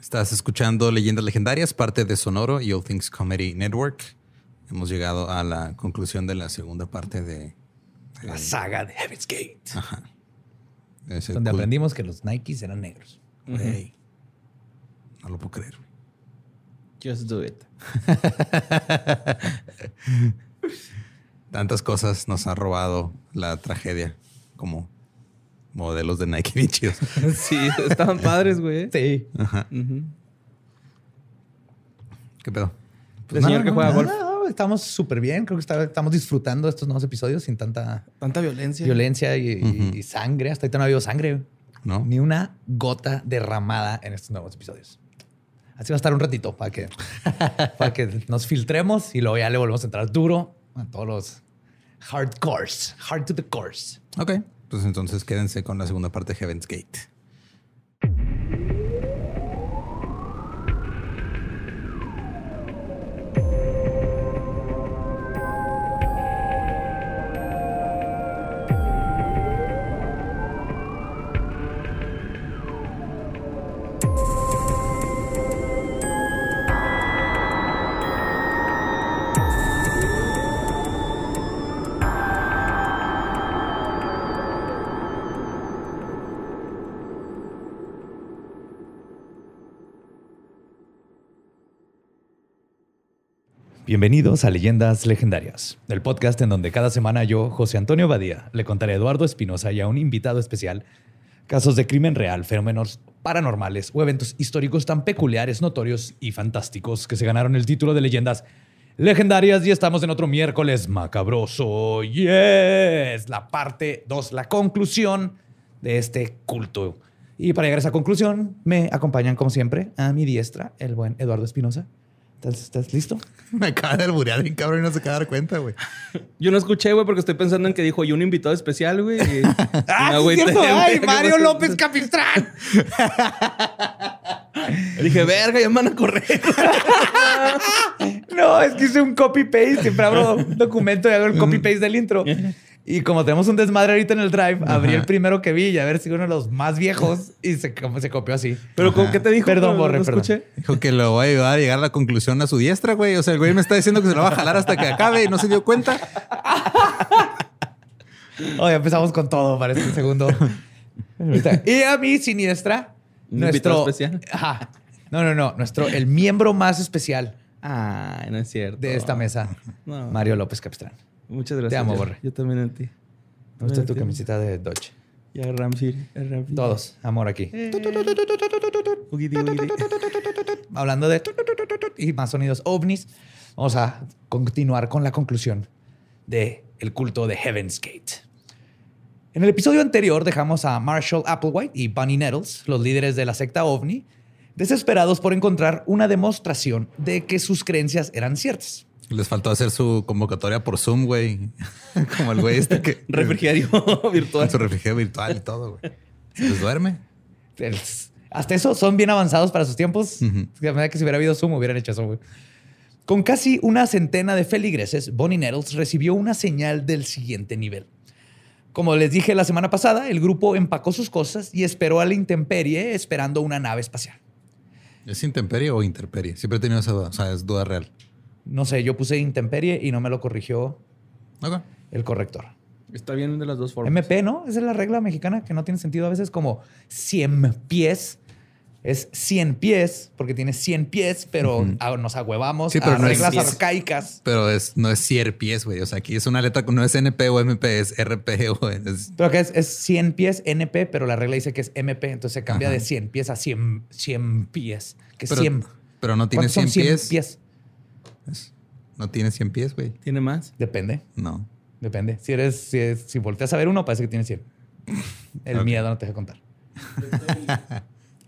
Estás escuchando Leyendas Legendarias, parte de Sonoro y All Things Comedy Network. Hemos llegado a la conclusión de la segunda parte de la saga de Heaven's Gate. Ajá. Donde aprendimos que los Nikes eran negros. No lo puedo creer. Just do it. Tantas cosas nos ha robado la tragedia como modelos de Nike bien sí, estaban padres, güey. Sí. ¿Qué pedo? Pues señor que juega golf. estamos súper bien. Creo que estamos disfrutando estos nuevos episodios sin tanta... Tanta violencia. Violencia y, sangre. Hasta ahorita no ha habido sangre. No. Ni una gota derramada en estos nuevos episodios. Así va a estar un ratito para que, para que nos filtremos y luego ya le volvemos a entrar duro a todos los hardcores. Hard to the course. Ok. Pues entonces quédense con la segunda parte de Heaven's Gate. Bienvenidos a Leyendas Legendarias, el podcast en donde cada semana yo, José Antonio Badía, le contaré a Eduardo Espinosa y a un invitado especial casos de crimen real, fenómenos paranormales o eventos históricos tan peculiares, notorios y fantásticos que se ganaron el título de Leyendas Legendarias y estamos en otro miércoles macabroso. Yes, la parte 2, la conclusión de este culto. Y para llegar a esa conclusión, me acompañan como siempre a mi diestra el buen Eduardo Espinosa. ¿Estás, listo? Me acaba de alburear bien cabrón y no se acaba de dar cuenta, güey. Yo no escuché, güey, porque estoy pensando en que dijo, y un invitado especial, güey. ¡Ah, güey, ¡Ay, Mario López Capistrán! Dije, verga, ya me van a correr. no, es que hice un copy-paste. Siempre abro un documento y hago el copy-paste del intro. Y como tenemos un desmadre ahorita en el drive, abrí el primero que vi y a ver si uno de los más viejos y se, se copió así. ¿Pero con qué te dijo? Perdón, Borre, perdón. Dijo que lo voy a ayudar a llegar a la conclusión a su diestra, güey. O sea, el güey me está diciendo que se lo va a jalar hasta que acabe y no se dio cuenta. Oye, empezamos con todo para este segundo. y a mi siniestra, nuestro... especial? Ajá. No, no, no. Nuestro, el miembro más especial. Ah, no es cierto. De esta mesa, Mario López Capistrán. Muchas gracias. Te amo, Borre. Yo también a ti. Me gusta tu camiseta de Dodge. Y a Ramsey. Todos. Amor aquí. Hablando de y más sonidos ovnis, vamos a continuar con la conclusión de el culto de Heaven's Gate. En el episodio anterior dejamos a Marshall Applewhite y Bunny Nettles, los líderes de la secta ovni, desesperados por encontrar una demostración de que sus creencias eran ciertas. Les faltó hacer su convocatoria por Zoom, güey. Como el güey este que... refrigerio virtual. Su refrigerio virtual y todo, güey. Se les duerme. Hasta eso son bien avanzados para sus tiempos. La verdad que si hubiera habido Zoom, hubieran hecho eso, güey. Con casi una centena de feligreses, Bonnie Nettles recibió una señal del siguiente nivel. Como les dije la semana pasada, el grupo empacó sus cosas y esperó a la intemperie esperando una nave espacial. ¿Es intemperie o interperie? Siempre he tenido esa duda. O sea, es duda real. No sé, yo puse intemperie y no me lo corrigió el corrector. Está bien de las dos formas. MP, ¿no? Esa es la regla mexicana que no tiene sentido a veces como 100 pies. Es 100 pies porque tiene 100 pies, pero nos agüevamos a reglas arcaicas. Pero es, no es 100 pies, güey. O sea, aquí es una letra, no es NP o MP, es RP o es... Pero que es, es 100 pies NP, pero la regla dice que es MP. Entonces se cambia de 100 pies a 100, 100 pies. Que pero, 100. Pero no tiene 100, 100 pies. pies. No tiene 100 pies, güey. ¿Tiene más? Depende. No. Depende. Si eres, si, si volteas a ver uno, parece que tiene 100. El miedo no te deja contar.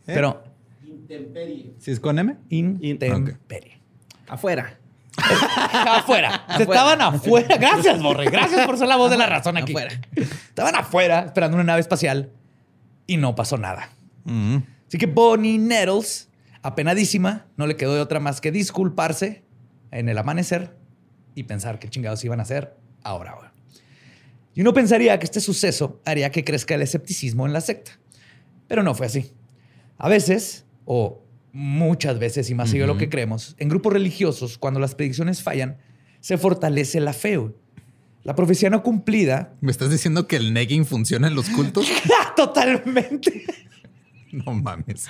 Pero. Intemperie. ¿Si es con M? Intemperie. Afuera. afuera. Se estaban afuera. Gracias, Borre. Gracias por ser la voz de la razón aquí. Afuera. Estaban afuera esperando una nave espacial y no pasó nada. Así que Bonnie Nettles, apenadísima, no le quedó de otra más que disculparse en el amanecer y pensar qué chingados iban a hacer ahora. ahora. Y uno pensaría que este suceso haría que crezca el escepticismo en la secta, pero no fue así. A veces, o muchas veces y más seguido de lo que creemos, en grupos religiosos, cuando las predicciones fallan, se fortalece la fe. La profecía no cumplida. ¿Me estás diciendo que el negging funciona en los cultos? Totalmente. no mames.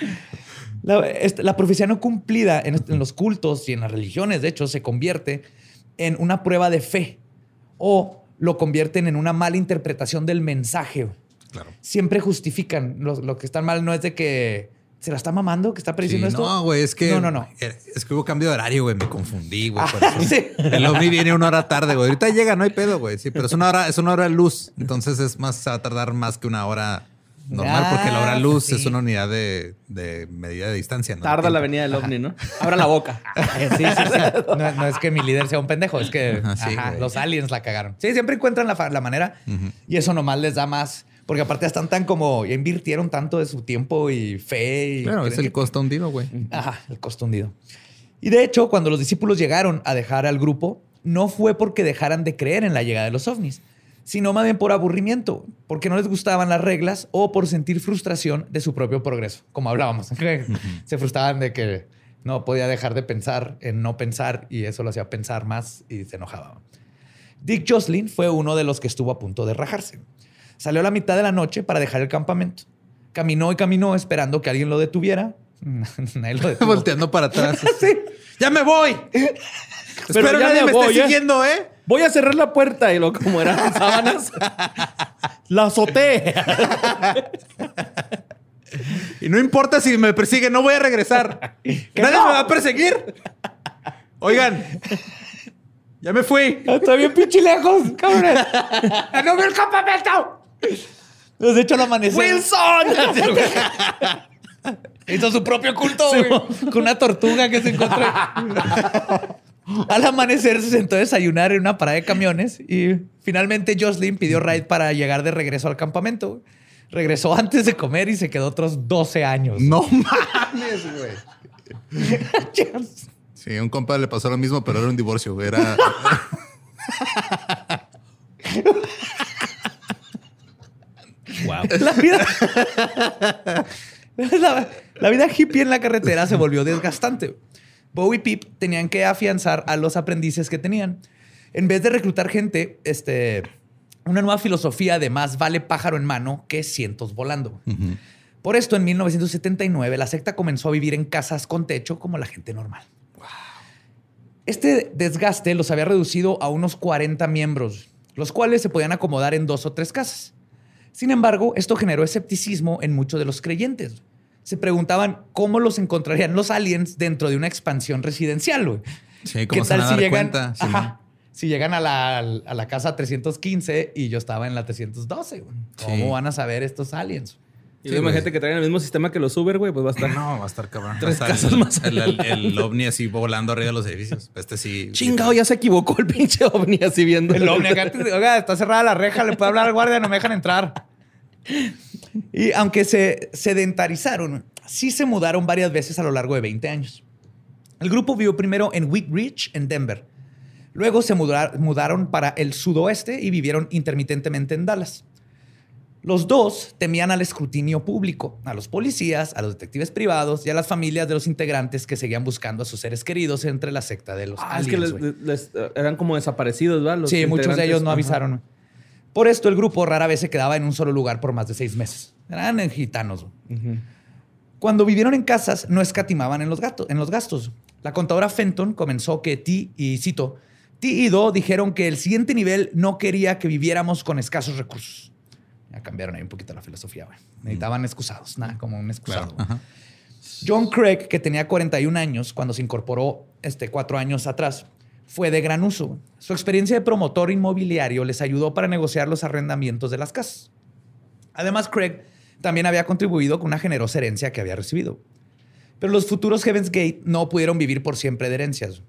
La, este, la profecía no cumplida en, en los cultos y en las religiones, de hecho, se convierte en una prueba de fe o lo convierten en una mala interpretación del mensaje. Claro. Siempre justifican. Lo, lo que está mal no es de que se la está mamando, que está prediciendo Sí, esto. no, güey, es que. No, no, no. Es que hubo cambio de horario, güey. Me confundí, güey. Ah, sí. El ovni viene una hora tarde, güey. Ahorita llega, no hay pedo, güey. Sí, pero es una hora, es una hora luz. Entonces es más, se va a tardar más que una hora normal, porque la hora Ah, luz sí. es una unidad de, de medida de distancia, ¿no? Tarda la venida del ovni, ¿no? Abra la boca. Sí, sí, sí. No, no es que mi líder sea un pendejo, es que Ajá, sí, ajá, güey. los aliens la cagaron. Sí, siempre encuentran la, la manera y eso nomás les da más. Porque aparte están tan como, ya invirtieron tanto de su tiempo y fe. Y Claro, es el que- costo hundido, güey. Ajá, el costo hundido. Y de hecho, cuando los discípulos llegaron a dejar al grupo, no fue porque dejaran de creer en la llegada de los ovnis, sino más bien por aburrimiento, porque no les gustaban las reglas o por sentir frustración de su propio progreso, como hablábamos. Se frustraban de que no podía dejar de pensar en no pensar y eso lo hacía pensar más y se enojaba. Dick Jocelyn fue uno de los que estuvo a punto de rajarse. Salió a la mitad de la noche para dejar el campamento. Caminó y caminó esperando que alguien lo detuviera. Nadie lo detuvo. Volteando para atrás. Sí. ¡Ya me voy! Espero ya nadie me voy, esté ¿eh? siguiendo, ¿eh? Voy a cerrar la puerta y lo como eran sábanas. la azoté. Y no importa si me persigue, no voy a regresar. ¡Nadie no! me va a perseguir! Oigan, ya me fui. Está bien pinche lejos, cabrón. ¡No veo el campamento! Pues de hecho, al amanecer... ¡Wilson! Hizo su propio culto, güey. Con una tortuga que se encontró. Al amanecer se sentó a desayunar en una parada de camiones y finalmente Jocelyn pidió ride para llegar de regreso al campamento. güey. Regresó antes de comer y se quedó otros 12 años. No mames, güey. Sí, a un compa le pasó lo mismo, pero era un divorcio, güey. Era. wow. La vida, la, la vida hippie en la carretera se volvió desgastante. Bowie y Pip tenían que afianzar a los aprendices que tenían. En vez de reclutar gente, este, una nueva filosofía de más vale pájaro en mano que cientos volando. Por esto, en 1979, la secta comenzó a vivir en casas con techo como la gente normal. Este desgaste los había reducido a unos 40 miembros, los cuales se podían acomodar en dos o tres casas. Sin embargo, esto generó escepticismo en muchos de los creyentes. Se preguntaban cómo los encontrarían los aliens dentro de una expansión residencial. güey. Sí, ¿cómo se van a dar cuenta? Sí, Ajá. si llegan a la, a la casa 315 y yo estaba en la 312? güey. ¿Cómo Sí. van a saber estos aliens? Y Sí, imagínate que traen el mismo sistema que los Uber, güey, pues va a estar. No, va a estar cabrón. Tres estar casas el, más el, el- allá. el ovni así volando arriba de los edificios. Este sí. Chingado, ya se equivocó el pinche ovni así viendo. El ovni acá, oiga, está cerrada la reja, le puedo hablar al guardia, no me dejan entrar. Y aunque se sedentarizaron, sí se mudaron varias veces a lo largo de 20 años. El grupo vivió primero en Wheat Ridge, en Denver. Luego se mudar- mudaron para el sudoeste y vivieron intermitentemente en Dallas. Los dos temían al escrutinio público, a los policías, a los detectives privados y a las familias de los integrantes que seguían buscando a sus seres queridos entre la secta de los Ah, es que les, les- eran como desaparecidos, ¿verdad? Los Sí, muchos de ellos no Ajá. Por esto, el grupo rara vez se quedaba en un solo lugar por más de seis meses. Eran gitanos. Cuando vivieron en casas, no escatimaban en los, gatos, en los gastos. La contadora Fenton comenzó que Ti y cito, Ti y Do dijeron que el siguiente nivel no quería que viviéramos con escasos recursos. Ya cambiaron ahí un poquito la filosofía. güey. Necesitaban excusados, nada como un excusado. Claro. John Craig, que tenía 41 años cuando se incorporó este, cuatro años atrás, fue de gran uso. Su experiencia de promotor inmobiliario les ayudó para negociar los arrendamientos de las casas. Además, Craig también había contribuido con una generosa herencia que había recibido. Pero los futuros Heaven's Gate no pudieron vivir por siempre de herencias.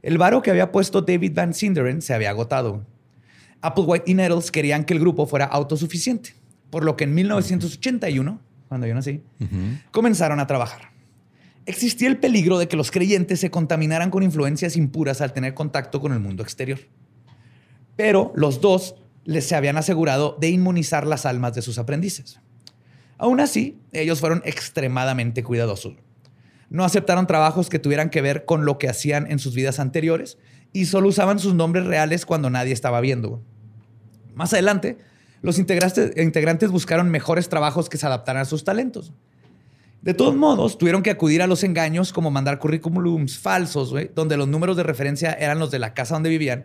El varo que había puesto David Van Sinderen se había agotado. Applewhite y Nettles querían que el grupo fuera autosuficiente, por lo que en 1981, cuando yo nací, comenzaron a trabajar. Existía el peligro de que los creyentes se contaminaran con influencias impuras al tener contacto con el mundo exterior. Pero los dos les se habían asegurado de inmunizar las almas de sus aprendices. Aún así, ellos fueron extremadamente cuidadosos. No aceptaron trabajos que tuvieran que ver con lo que hacían en sus vidas anteriores y solo usaban sus nombres reales cuando nadie estaba viendo. Más adelante, los integrantes, integrantes buscaron mejores trabajos que se adaptaran a sus talentos. De todos modos, tuvieron que acudir a los engaños como mandar currículums falsos, güey, donde los números de referencia eran los de la casa donde vivían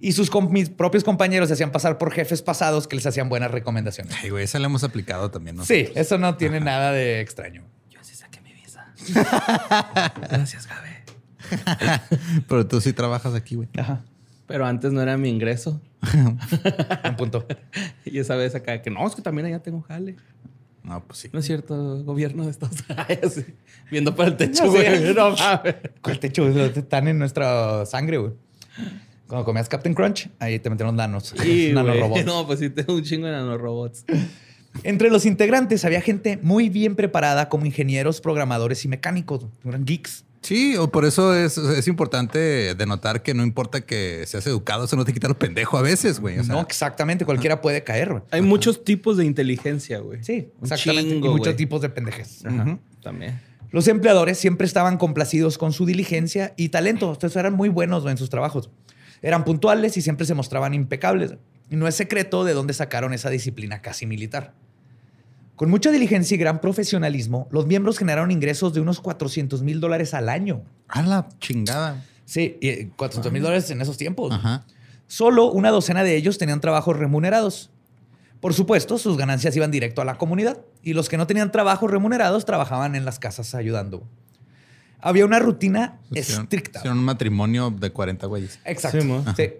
y sus com- mis propios compañeros se hacían pasar por jefes pasados que les hacían buenas recomendaciones. Ay, güey, esa la hemos aplicado también, ¿no? Sí, eso no tiene nada de extraño. Yo así saqué mi visa. Gracias, Gabe. Pero tú sí trabajas aquí, güey. Ajá. Pero antes no era mi ingreso. Un punto. Y esa vez acá que no, es que también allá tengo jale. No, pues sí. No es cierto, gobierno de Estados Unidos. Viendo para el techo, güey. No. El techo están en nuestra sangre, güey. Cuando comías Captain Crunch, ahí te metieron nanos. Sí, nanorobots. No, pues sí, tengo un chingo de nanorobots. Entre los integrantes había gente muy bien preparada como ingenieros, programadores y mecánicos. Eran geeks. Sí, o por eso es, es importante denotar que no importa que seas educado, eso no te quita lo pendejo a veces, güey. O sea, no, exactamente. Cualquiera puede caer. güey. Hay muchos tipos de inteligencia, güey. Sí, exactamente. chingo, y muchos güey. tipos de pendejes. Ajá. También. Los empleadores siempre estaban complacidos con su diligencia y talento. Entonces eran muy buenos en sus trabajos. Eran puntuales y siempre se mostraban impecables. Y no es secreto de dónde sacaron esa disciplina casi militar. Con mucha diligencia y gran profesionalismo, los miembros generaron ingresos de unos 400 mil dólares al año. a la chingada. Sí, y 400 mil dólares en esos tiempos. Ajá. Solo una docena de ellos tenían trabajos remunerados. Por supuesto, sus ganancias iban directo a la comunidad y los que no tenían trabajos remunerados trabajaban en las casas ayudando. Había una rutina estricta. Hicieron un matrimonio de 40 güeyes Exacto. Sí,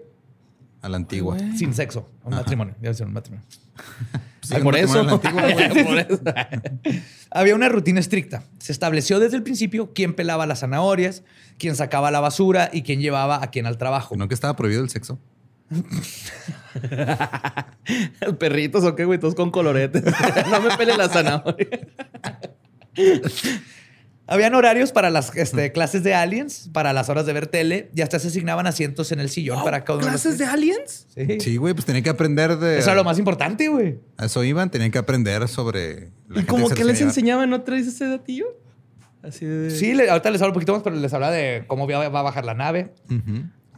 a la antigua. Sin sexo. Un matrimonio. Iba a ser un matrimonio. Ay, por matrimonio eso. a la antigua. Por eso. Había una rutina estricta. Se estableció desde el principio quién pelaba las zanahorias, quién sacaba la basura y quién llevaba a quién al trabajo. ¿No que estaba prohibido el sexo? Perritos o qué, güey, todos con coloretes. no me pele la zanahoria. Habían horarios para las este, clases de aliens, para las horas de ver tele y hasta se asignaban asientos en el sillón para cada uno ¿Clases de aliens? Sí. Sí, güey, pues tenía que aprender de. Eso era lo más importante, güey. A eso iban, tenían que aprender sobre. la ¿Y se que les enseñaban? ¿No traes ese datillo? Así de... Sí, le- ahorita les hablo un poquito más, pero les habla de cómo va va a bajar la nave.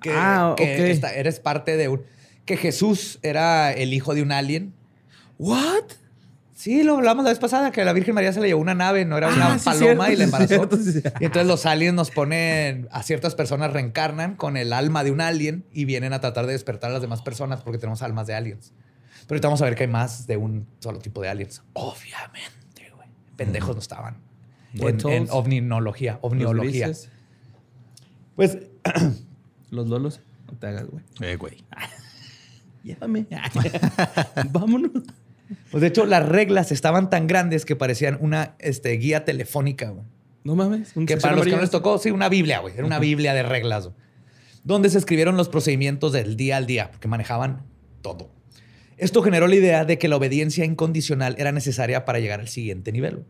Que, Ah, que ok. esta- eres parte de un... Que Jesús era el hijo de un alien. ¿What? Sí, lo hablamos la vez pasada, que a la Virgen María se le llevó una nave, no era una Ah, sí, paloma cierto, y la sí, embarazó. cierto, sí. Y entonces los aliens nos ponen, a ciertas personas reencarnan con el alma de un alien y vienen a tratar de despertar a las demás personas porque tenemos almas de aliens. Pero ahorita vamos a ver que hay más de un solo tipo de aliens. Obviamente, güey. Pendejos no estaban. En, en ovniología, Los ovniología. grises, Pues Los lolos. No te hagas, güey. Eh, güey. Llévame. Vámonos. Pues de hecho, las reglas estaban tan grandes que parecían una este, guía telefónica, güey. No mames. un Que para los que no les tocó, sí, una Biblia, güey. Era una Biblia de reglas, güey. Donde se escribieron los procedimientos del día al día, porque manejaban todo. Esto generó la idea de que la obediencia incondicional era necesaria para llegar al siguiente nivel. güey.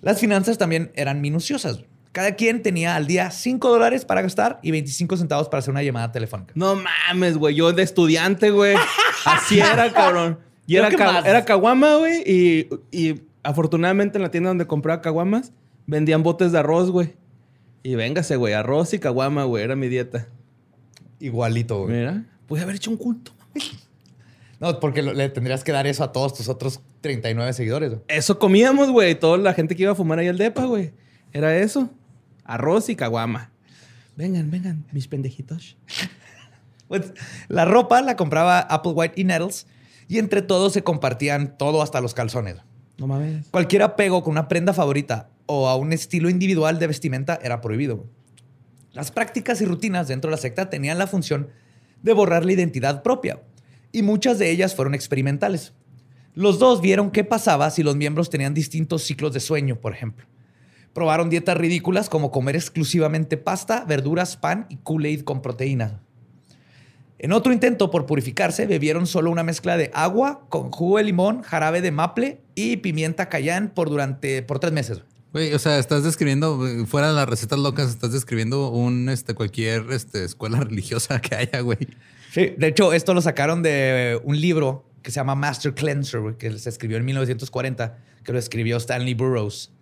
Las finanzas también eran minuciosas. güey. Cada quien tenía al día 5 dólares para gastar y 25 centavos para hacer una llamada telefónica. No mames, güey. Yo de estudiante, güey. Así era, cabrón. Y era, que ca- más. era caguama, güey. Y, y afortunadamente en la tienda donde compraba caguamas vendían botes de arroz, güey. Y véngase, güey. Arroz y caguama, güey. Era mi dieta. Igualito, güey. Mira. Pude haber hecho un culto. No, porque le tendrías que dar eso a todos tus otros 39 seguidores. güey. Eso comíamos, güey. Toda la gente que iba a fumar ahí al depa, güey. Era eso. Arroz y caguama. Vengan, vengan, mis pendejitos. Pues, la ropa la compraba Applewhite y Nettles y entre todos se compartían todo hasta los calzones. No mames. Cualquier apego con una prenda favorita o a un estilo individual de vestimenta era prohibido. Las prácticas y rutinas dentro de la secta tenían la función de borrar la identidad propia y muchas de ellas fueron experimentales. Los dos vieron qué pasaba si los miembros tenían distintos ciclos de sueño, por ejemplo. Probaron dietas ridículas como comer exclusivamente pasta, verduras, pan y Kool-Aid con proteína. En otro intento por purificarse, bebieron solo una mezcla de agua con jugo de limón, jarabe de maple y pimienta cayenne por durante por tres meses. Güey, o sea, estás describiendo, güey, fuera de las recetas locas, estás describiendo un, este, cualquier, este, escuela religiosa que haya, güey. Sí, de hecho, esto lo sacaron de un libro que se llama Master Cleanser, güey, que se escribió en 1940, que lo escribió Stanley Burroughs.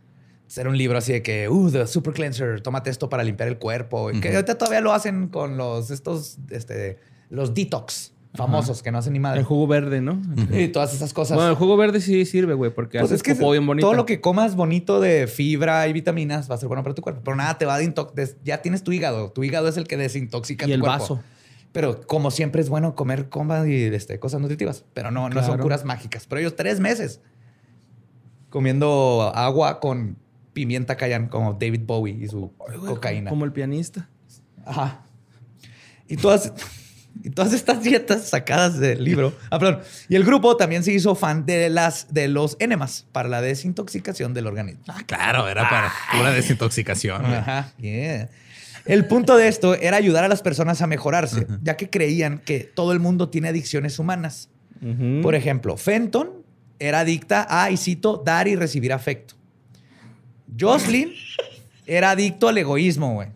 Era un libro así de que, uh, the super cleanser, tómate esto para limpiar el cuerpo. Que ahorita todavía lo hacen con los, estos, este, los detox famosos que no hacen ni madre. El jugo verde, ¿no? Y todas esas cosas. Bueno, el jugo verde sí sirve, güey, porque Pues hace es que popó bien bonito. todo lo que comas bonito de fibra y vitaminas va a ser bueno para tu cuerpo. Pero nada te va a desintoxicar. Ya tienes tu hígado. Tu hígado es el que desintoxica Y tu el cuerpo. vaso. Pero como siempre es bueno comer comba y este, cosas nutritivas. Pero no, no son curas mágicas. Pero ellos tres meses comiendo agua con pimienta cayenne como David Bowie y su Ay, güey, cocaína. Como el pianista. Ajá. Y todas, y todas estas dietas sacadas del libro. Ah, perdón. Y el grupo también se hizo fan de, las, de los enemas para la desintoxicación del organismo. Ah, claro, era para pura desintoxicación. Ajá. Yeah. El punto de esto era ayudar a las personas a mejorarse, ya que creían que todo el mundo tiene adicciones humanas. Por ejemplo, Fenton era adicta a, y cito, dar y recibir afecto. Jocelyn era adicto al egoísmo, güey.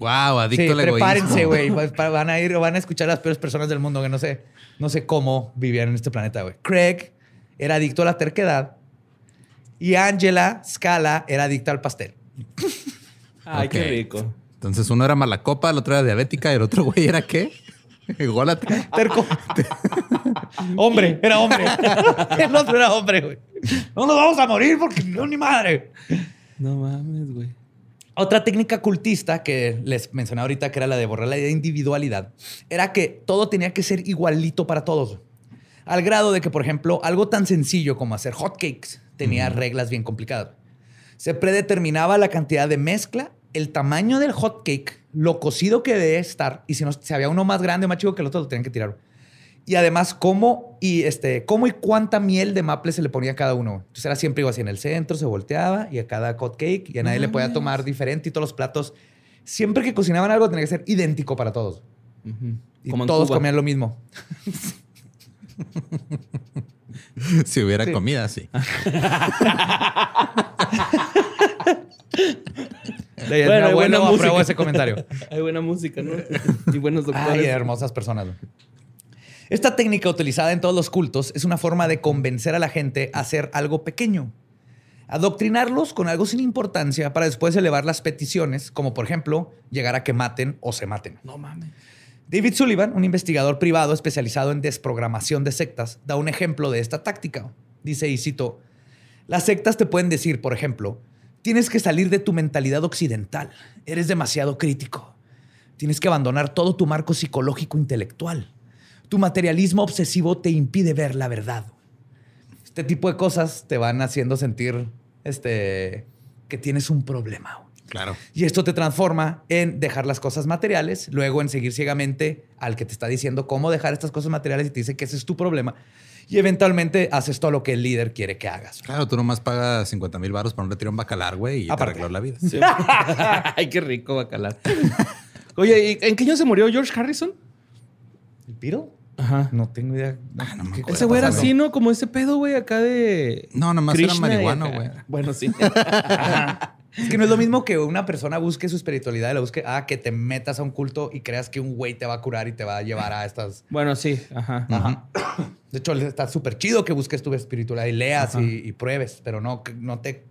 Wow, adicto Sí, al egoísmo. prepárense, güey. Pa- Van a ir, van a escuchar a las peores personas del mundo que no sé, no sé cómo vivían en este planeta, güey. Craig era adicto a la terquedad y Angela Scala era adicta al pastel. Ay, Ok. qué rico. Entonces uno era mala copa, el otro era diabética y el otro güey era qué? Ególatra. Terco. hombre, era hombre. El otro era hombre, güey. No nos vamos a morir porque no ni madre. No mames, güey. Otra técnica cultista que les mencioné ahorita, que era la de borrar la individualidad, era que todo tenía que ser igualito para todos. Al grado de que, por ejemplo, algo tan sencillo como hacer hotcakes tenía reglas bien complicadas. Se predeterminaba la cantidad de mezcla, el tamaño del hotcake, lo cocido que debe estar, y si, no, si había uno más grande o más chico que el otro, lo tenían que tirar. Y además, cómo y, este, cómo y cuánta miel de maple se le ponía a cada uno. Entonces era siempre igual así en el centro, se volteaba y a cada hot cake y a nadie le podía tomar diferente y todos los platos. Siempre que cocinaban algo tenía que ser idéntico para todos. Y Como en todos Cuba. comían lo mismo. Si hubiera Sí. comida, sí. Mi Bueno, hay buena apruebo música. ese comentario. Hay buena música, ¿no? y buenos Ay, doctores. hermosas personas. Esta técnica utilizada en todos los cultos es una forma de convencer a la gente a hacer algo pequeño. Adoctrinarlos con algo sin importancia para después elevar las peticiones, como por ejemplo llegar a que maten o se maten. no mames. David Sullivan, un investigador privado especializado en desprogramación de sectas, da un ejemplo de esta táctica. Dice, y cito, las sectas te pueden decir, por ejemplo, tienes que salir de tu mentalidad occidental, eres demasiado crítico, tienes que abandonar todo tu marco psicológico intelectual, tu materialismo obsesivo te impide ver la verdad. Este tipo de cosas te van haciendo sentir este, que tienes un problema. Claro. Y esto te transforma en dejar las cosas materiales, luego en seguir ciegamente al que te está diciendo cómo dejar estas cosas materiales y te dice que ese es tu problema. Y eventualmente haces todo lo que el líder quiere que hagas. Claro, tú nomás pagas 50 mil baros para un retiro en bacalar, güey, y te Aparte. arregló la vida. Sí. Ay, qué rico bacalar. Oye, ¿y ¿en qué año se murió George Harrison? ¿El Beatle? Ajá. No tengo idea. Ah, no me ¿Qué acuerdo. Ese güey era así, ¿no? Como ese pedo, güey, acá de. No, nomás era Krishna y marihuano, güey. Bueno, sí. Es que no es lo mismo que una persona busque su espiritualidad y la busque, ah, que te metas a un culto y creas que un güey te va a curar y te va a llevar a estas. bueno, sí. Ajá. Ajá. De hecho, está súper chido que busques tu espiritualidad y leas y, y pruebes, pero no, que no te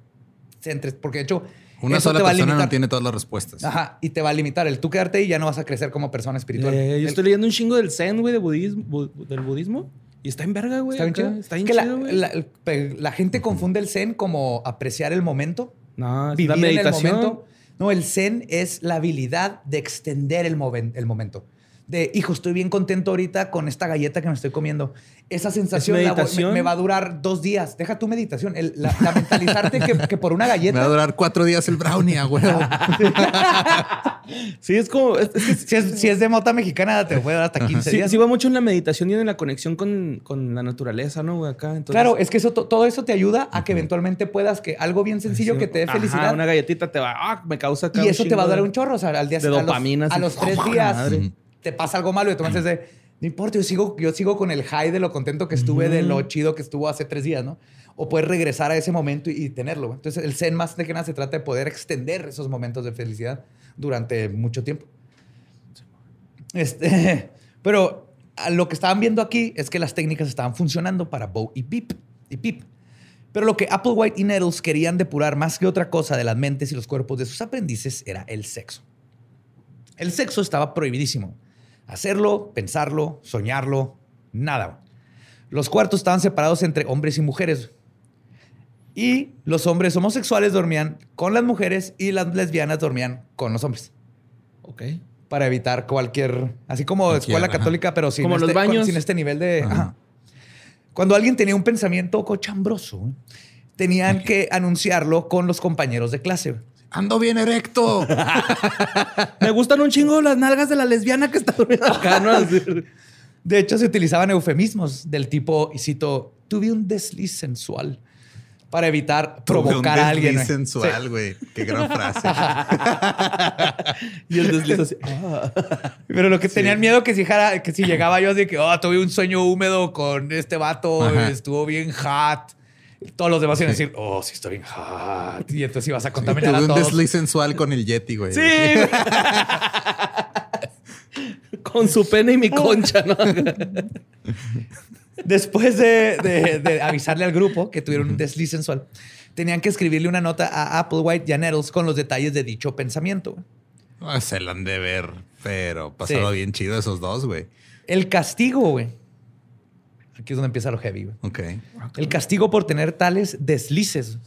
centres, porque de hecho, Una eso sola persona no tiene todas las respuestas. Ajá, y te va a limitar. El tú quedarte ahí ya no vas a crecer como persona espiritual. Eh, yo El- estoy leyendo un chingo del Zen, güey, de budismo, bu- del budismo. Y está en verga, güey. Está bien chido. Está bien que la- chido, güey. la, la gente confunde el zen como apreciar el momento, No, vivir la en el meditación. momento. No, el zen es la habilidad de extender el, moven- el momento. De, hijo, estoy bien contento ahorita con esta galleta que me estoy comiendo. Esa sensación la voy- me, va a durar dos días. Deja tu meditación. El- la, la mentalizarte que, que por una Me va a galleta... durar cuatro días el brownie, a huevo. Sí, es como. es- es que Si es, si es de mota mexicana, te puede dar hasta 15 Sí, días. sí va mucho en la meditación y en la conexión con, con la naturaleza, ¿no, güey? Acá. Entonces, Claro, es que eso, to- todo eso te ayuda a que eventualmente puedas que algo bien sencillo que te dé Ajá, felicidad. una galletita te va. Ah, me causa y eso te va a de- un chorro. O sea, al día de a los- A los, tres ¡oh, días madre! Te pasa algo malo y tú dices de, no importa, yo sigo, yo sigo con el high de lo contento que estuve, de lo chido que estuvo hace tres días, ¿no? O puedes regresar a ese momento y, y tenerlo. Entonces, el Zen más de que nada se trata de poder extender esos momentos de felicidad durante mucho tiempo. Este, pero lo que estaban viendo aquí es que las técnicas estaban funcionando para Bo y Pip. Y Pip. Pero lo que Applewhite y Nettles querían depurar más que otra cosa de las mentes y los cuerpos de sus aprendices era el sexo. El sexo estaba prohibidísimo. Hacerlo, pensarlo, soñarlo, nada. Los cuartos estaban separados entre hombres y mujeres. Y los hombres homosexuales dormían con las mujeres y las lesbianas dormían con los hombres. Ok. Para evitar cualquier. Así como Cualquier, escuela ajá. católica, pero sin, Como los este, con- baños. sin este nivel de. Ajá. ajá. Cuando alguien tenía un pensamiento cochambroso, tenían que anunciarlo con los compañeros de clase. Ando bien erecto. Me gustan un chingo las nalgas de la lesbiana que está durmiendo acá. De hecho, se utilizaban eufemismos del tipo, y cito, tuve un desliz sensual para evitar provocar Un a alguien. desliz sensual, güey. Qué gran frase. Y el desliz así. ah. Pero lo que tenían miedo que si, jara- que si llegaba yo así que, oh, tuve un sueño húmedo con este vato, Ajá. estuvo bien hot. Todos los demás iban a decir, oh, sí, estoy bien hot. Y entonces ibas a contaminar Tuve a un todos. desliz sensual con el Yeti, güey. Sí. güey. Con su pene y mi concha, ¿no? Después de, de- de avisarle al grupo que tuvieron un desliz sensual, tenían que escribirle una nota a Applewhite y a Nettles con los detalles de dicho pensamiento. Ah, se la han de ver, pero pasado Sí. bien chido esos dos, güey. El castigo, güey. Aquí es donde empieza lo heavy, güey. Ok. El castigo por tener tales deslices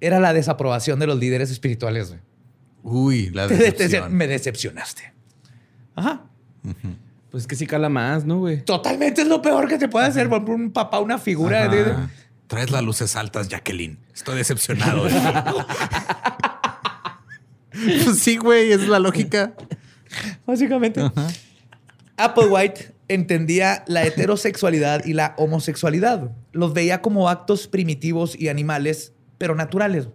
era la desaprobación de los líderes espirituales, güey. Uy, la decepción. me decepcionaste. Ajá. Pues que sí cala más, ¿no, güey? Totalmente es lo peor que te puede hacer por un papá, una figura. Ajá. de- Traes las luces altas, Jacqueline. Estoy decepcionado. de pues sí, güey, es la lógica. Básicamente. Applewhite entendía la heterosexualidad y la homosexualidad. Los veía como actos primitivos y animales, pero naturales.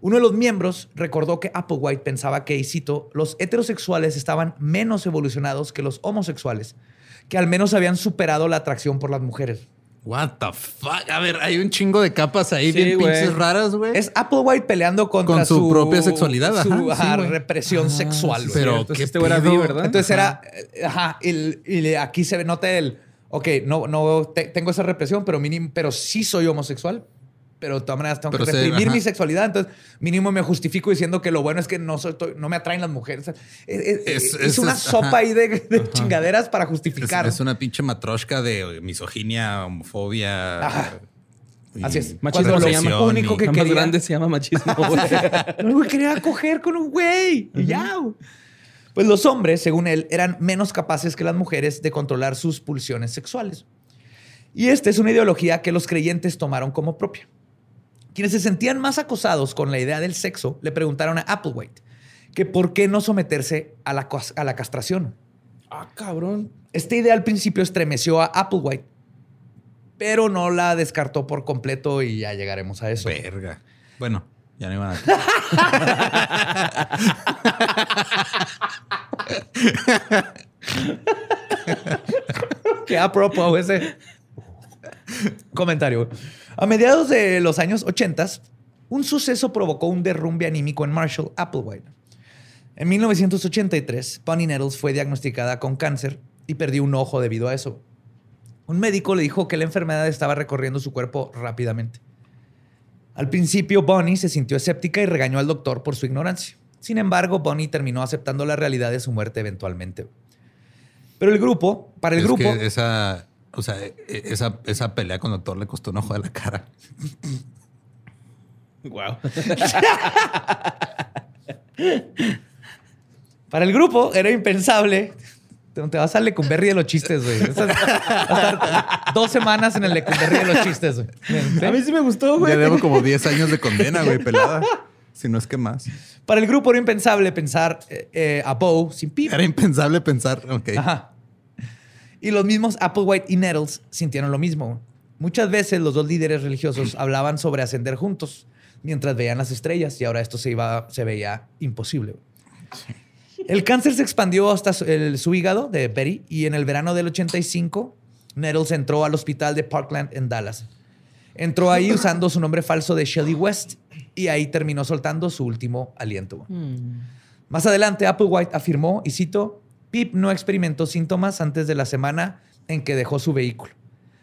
Uno de los miembros recordó que Applewhite pensaba que, y cito, los heterosexuales estaban menos evolucionados que los homosexuales, que al menos habían superado la atracción por las mujeres. What the fuck? A ver, hay un chingo de capas ahí Sí, bien pinches raras, güey. Es Applewhite peleando contra Con su propia sexualidad, su, ajá, sí, ajá, güey. represión sexual. sí, güey. Pero Entonces qué este güey era ¿verdad? Entonces Ajá. era, eh, ajá, el- y aquí se nota el, ok, no, no te- tengo esa represión, pero mínimo, pero sí soy homosexual. Pero de todas maneras tengo Pero que reprimir mi sexualidad. Entonces, mínimo me justifico diciendo que lo bueno es que no, soy, no me atraen las mujeres. Es, es- Es- es es- una es- sopa ajá. ahí de, de chingaderas para justificar. es una pinche matroshka de misoginia, homofobia. Ajá. Así es. Machismo se lo llama. único que Nada más quería- grande se llama machismo. No, quería coger con un güey. Y ya. Pues los hombres, según él, eran menos capaces que las mujeres de controlar sus pulsiones sexuales. Y esta es una ideología que los creyentes tomaron como propia. Quienes se sentían más acosados con la idea del sexo le preguntaron a Applewhite que por qué no someterse a la, a la castración. ah, cabrón. Esta idea al principio estremeció a Applewhite, pero no la descartó por completo y ya llegaremos a eso. Verga. Bueno, ya no iban a. Qué apropo ese comentario. A mediados de los años 80, un suceso provocó un derrumbe anímico en Marshall Applewhite. En 1983, Bonnie Nettles fue diagnosticada con cáncer y perdió un ojo debido a eso. Un médico le dijo que la enfermedad estaba recorriendo su cuerpo rápidamente. Al principio, Bonnie se sintió escéptica y regañó al doctor por su ignorancia. Sin embargo, Bonnie terminó aceptando la realidad de su muerte eventualmente. Pero el grupo, para el Es grupo, que esa, o sea, e- esa, esa pelea con el doctor le costó un ojo de la cara. Wow. Para el grupo era impensable. Te vas al Lecumberri de los chistes, güey. Vas a- estar dos semanas en el Lecumberri de los chistes, güey. A mí sí me gustó, güey. Ya debo como 10 años de condena, güey, pelada. Si no es que más. Para el grupo era impensable pensar eh, eh, a Bo sin Pip. Era impensable pensar, ok. Ajá. Y los mismos Applewhite y Nettles sintieron lo mismo. Muchas veces los dos líderes religiosos hablaban sobre ascender juntos mientras veían las estrellas y ahora esto se, iba, se veía imposible. El cáncer se expandió hasta su, el- su hígado de Betty y en el verano del 85 Nettles entró al hospital de Parkland en Dallas. Entró ahí usando su nombre falso de Shelley West y ahí terminó soltando su último aliento. Más adelante, Applewhite afirmó, y cito, Pip no experimentó síntomas antes de la semana en que dejó su vehículo.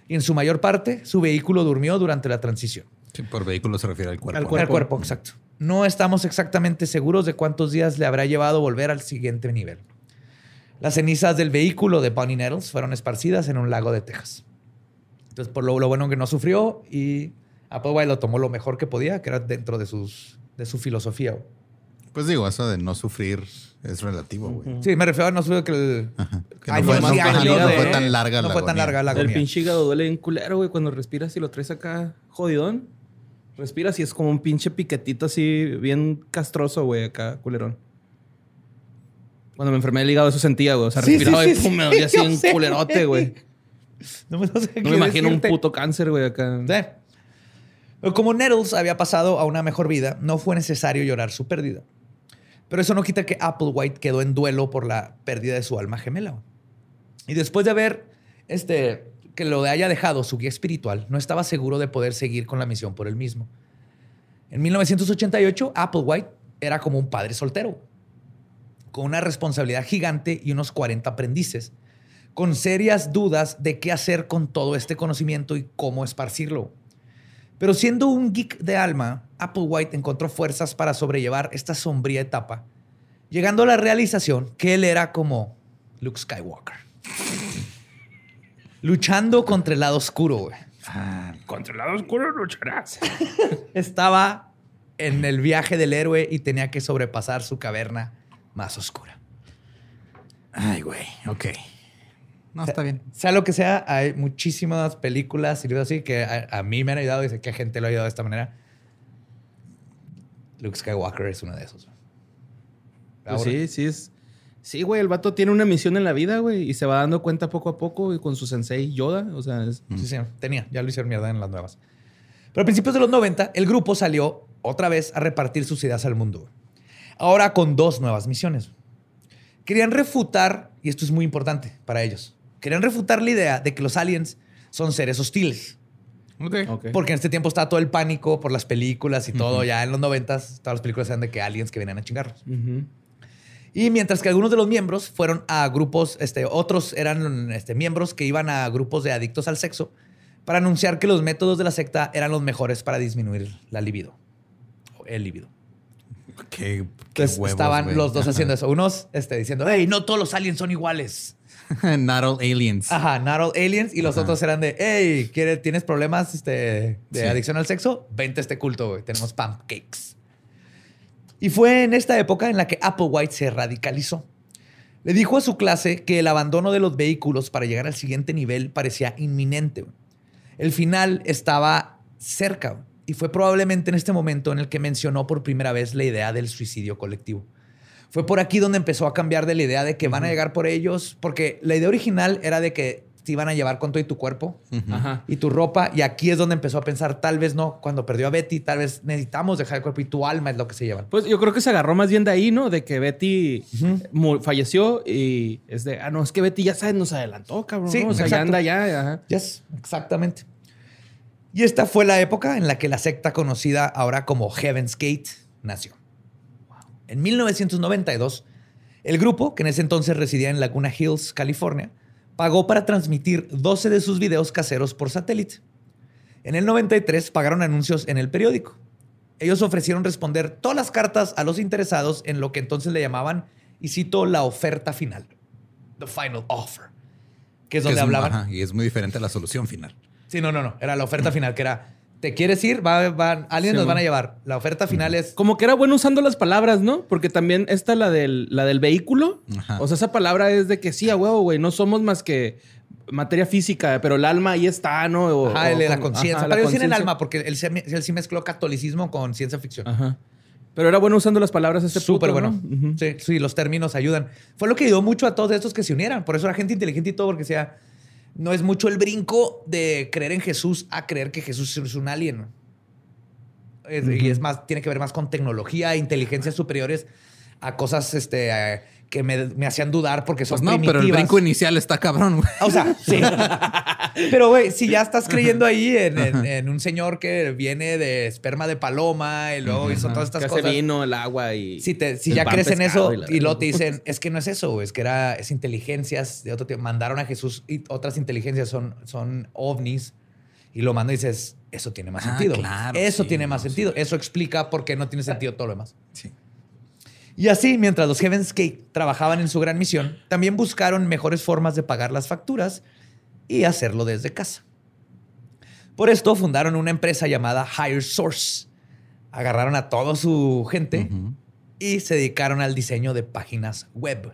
y en su mayor parte su vehículo durmió durante la transición. Sí, por vehículo se refiere al cuerpo. Al Al Cuerpo. cuerpo, exacto. No estamos exactamente seguros de cuántos días le habrá llevado volver al siguiente nivel. Las cenizas del vehículo de Bonnie Nettles fueron esparcidas en un lago de Texas. Entonces, por lo, lo bueno que no sufrió y Applewhite lo tomó lo mejor que podía, que era dentro de, sus, de su filosofía. Pues digo, eso de no sufrir es relativo, güey. Sí, me refiero a no sufrir que el... Que Ay, no, fue, no, no, ajá, no, no, no fue tan larga no la fue tan larga la El agonía. pinche hígado duele bien culero, güey, cuando respiras y lo traes acá jodidón. Respiras y es como un pinche piquetito así, bien castroso, güey, acá, culerón. Cuando me enfermé del hígado, eso sentía, güey. O sea, Sí, respiraba sí, y sí, pum, me sí, dolía así un sé, culerote, güey. No me, no sé qué No me imagino decirte. un puto cáncer, güey, acá. Como Nettles había pasado a una mejor vida, no fue necesario llorar su pérdida. Pero eso no quita que Applewhite quedó en duelo por la pérdida de su alma gemela. Y después de haber este, que lo haya dejado su guía espiritual, no estaba seguro de poder seguir con la misión por él mismo. En 1988, Applewhite era como un padre soltero, con una responsabilidad gigante y unos 40 aprendices, con serias dudas de qué hacer con todo este conocimiento y cómo esparcirlo. Pero siendo un geek de alma, Applewhite encontró fuerzas para sobrellevar esta sombría etapa, llegando a la realización que él era como Luke Skywalker. Luchando contra el lado oscuro, güey. Contra el lado oscuro lucharás. Estaba en el viaje del héroe y tenía que sobrepasar su caverna más oscura. Ay, güey. Ok. No, está bien. Sea lo que sea, hay muchísimas películas y libros así que a, a mí me han ayudado y sé que a gente lo ha ayudado de esta manera. Luke Skywalker es uno de esos. Pues sí, sí es. Sí, güey, el vato tiene una misión en la vida, güey, y se va dando cuenta poco a poco y con su sensei Yoda. O sea, es- Sí, sí, tenía. Ya lo hicieron mierda en las nuevas. Pero a principios de los 90, el grupo salió otra vez a repartir sus ideas al mundo. Ahora con dos nuevas misiones. Querían refutar, y esto es muy importante para ellos, querían refutar la idea de que los aliens son seres hostiles. Ok. Ok. Porque en este tiempo estaba todo el pánico por las películas y todo. Ya en los 90, todas las películas eran de que aliens que venían a chingarlos. Ujú. Y mientras que algunos de los miembros fueron a grupos, este, otros eran este, miembros que iban a grupos de adictos al sexo para anunciar que los métodos de la secta eran los mejores para disminuir la libido. O el libido. Qué, qué Entonces huevos, estaban los dos haciendo eso. Unos este, diciendo, hey, no todos los aliens son iguales. Not all aliens. Ajá, not all aliens. Y los Ajá. otros eran de, hey, ¿quieres- ¿tienes problemas este, de Sí. adicción al sexo? Vente a este culto, güey. Tenemos pancakes. Y fue en esta época en la que Applewhite se radicalizó. Le dijo a su clase que el abandono de los vehículos para llegar al siguiente nivel parecía inminente. El final estaba cerca y fue probablemente en este momento en el que mencionó por primera vez la idea del suicidio colectivo. Fue por aquí donde empezó a cambiar de la idea de que van a llegar por ellos, porque la idea original era de que te iban a llevar con todo y tu cuerpo y tu ropa, y aquí es donde empezó a pensar, tal vez no, cuando perdió a Betty, tal vez necesitamos dejar el cuerpo y tu alma es lo que se llevan. Pues yo creo que se agarró más bien de ahí, ¿no? De que Betty falleció y es de, ah, no, es que Betty ya sabes, nos adelantó, cabrón. Sí, ¿no? O sea, ya anda ya. Ajá. Yes, exactamente. Y esta fue la época en la que la secta conocida ahora como Heaven's Gate nació. En 1992, el grupo, que en ese entonces residía en Laguna Hills, California, pagó para transmitir 12 de sus videos caseros por satélite. En el 93 pagaron anuncios en el periódico. Ellos ofrecieron responder todas las cartas a los interesados en lo que entonces le llamaban, y cito, la oferta final. The final offer. Que es Que donde es- hablaban. ajá, y es muy diferente a la solución final. Sí, no, no, no. Era la oferta final, que era, ¿te quieres ir? Va, alguien Sí, nos mo. van a llevar. La oferta final es... Como que era bueno usando las palabras, ¿no? Porque también esta, la del, la del vehículo. Ajá. O sea, esa palabra es de que sí, a huevo, güey. No somos más que materia física, pero el alma ahí está, ¿no? O- Ajá, o el la conciencia. Pero ellos tienen conciencia. alma porque él, sí mezcló catolicismo con ciencia ficción. Ajá. Pero era bueno usando las palabras este Súper puto, bueno. sí, sí, los términos ayudan. Fue lo que ayudó mucho a todos estos que se unieran. Por eso era gente inteligente y todo, porque sea, no es mucho el brinco de creer en Jesús a creer que Jesús es un alien. Es- Y es más, tiene que ver más con tecnología, inteligencias superiores a cosas este, eh, que me, me hacían dudar porque son Pues no, pero el brinco inicial está cabrón, güey. O sea, sí. Pero, güey, si ya estás creyendo ahí en, en- en un señor que viene de esperma de paloma y luego hizo todas estas que hace cosas. vino, el agua y... Si, te, si ya crees en eso la y, luego te dicen, es que no es eso, es que era, es inteligencias de otro tipo. Mandaron a Jesús y otras inteligencias son, son ovnis y lo mandan y dices, eso tiene más Ah, sentido. claro, eso sí, tiene más no, sentido. Eso explica por qué no tiene sentido todo lo demás. Sí. Y así, mientras los Heaven's Gate trabajaban en su gran misión, también buscaron mejores formas de pagar las facturas y hacerlo desde casa. Por esto fundaron una empresa llamada Higher Source. Agarraron a toda su gente y se dedicaron al diseño de páginas web.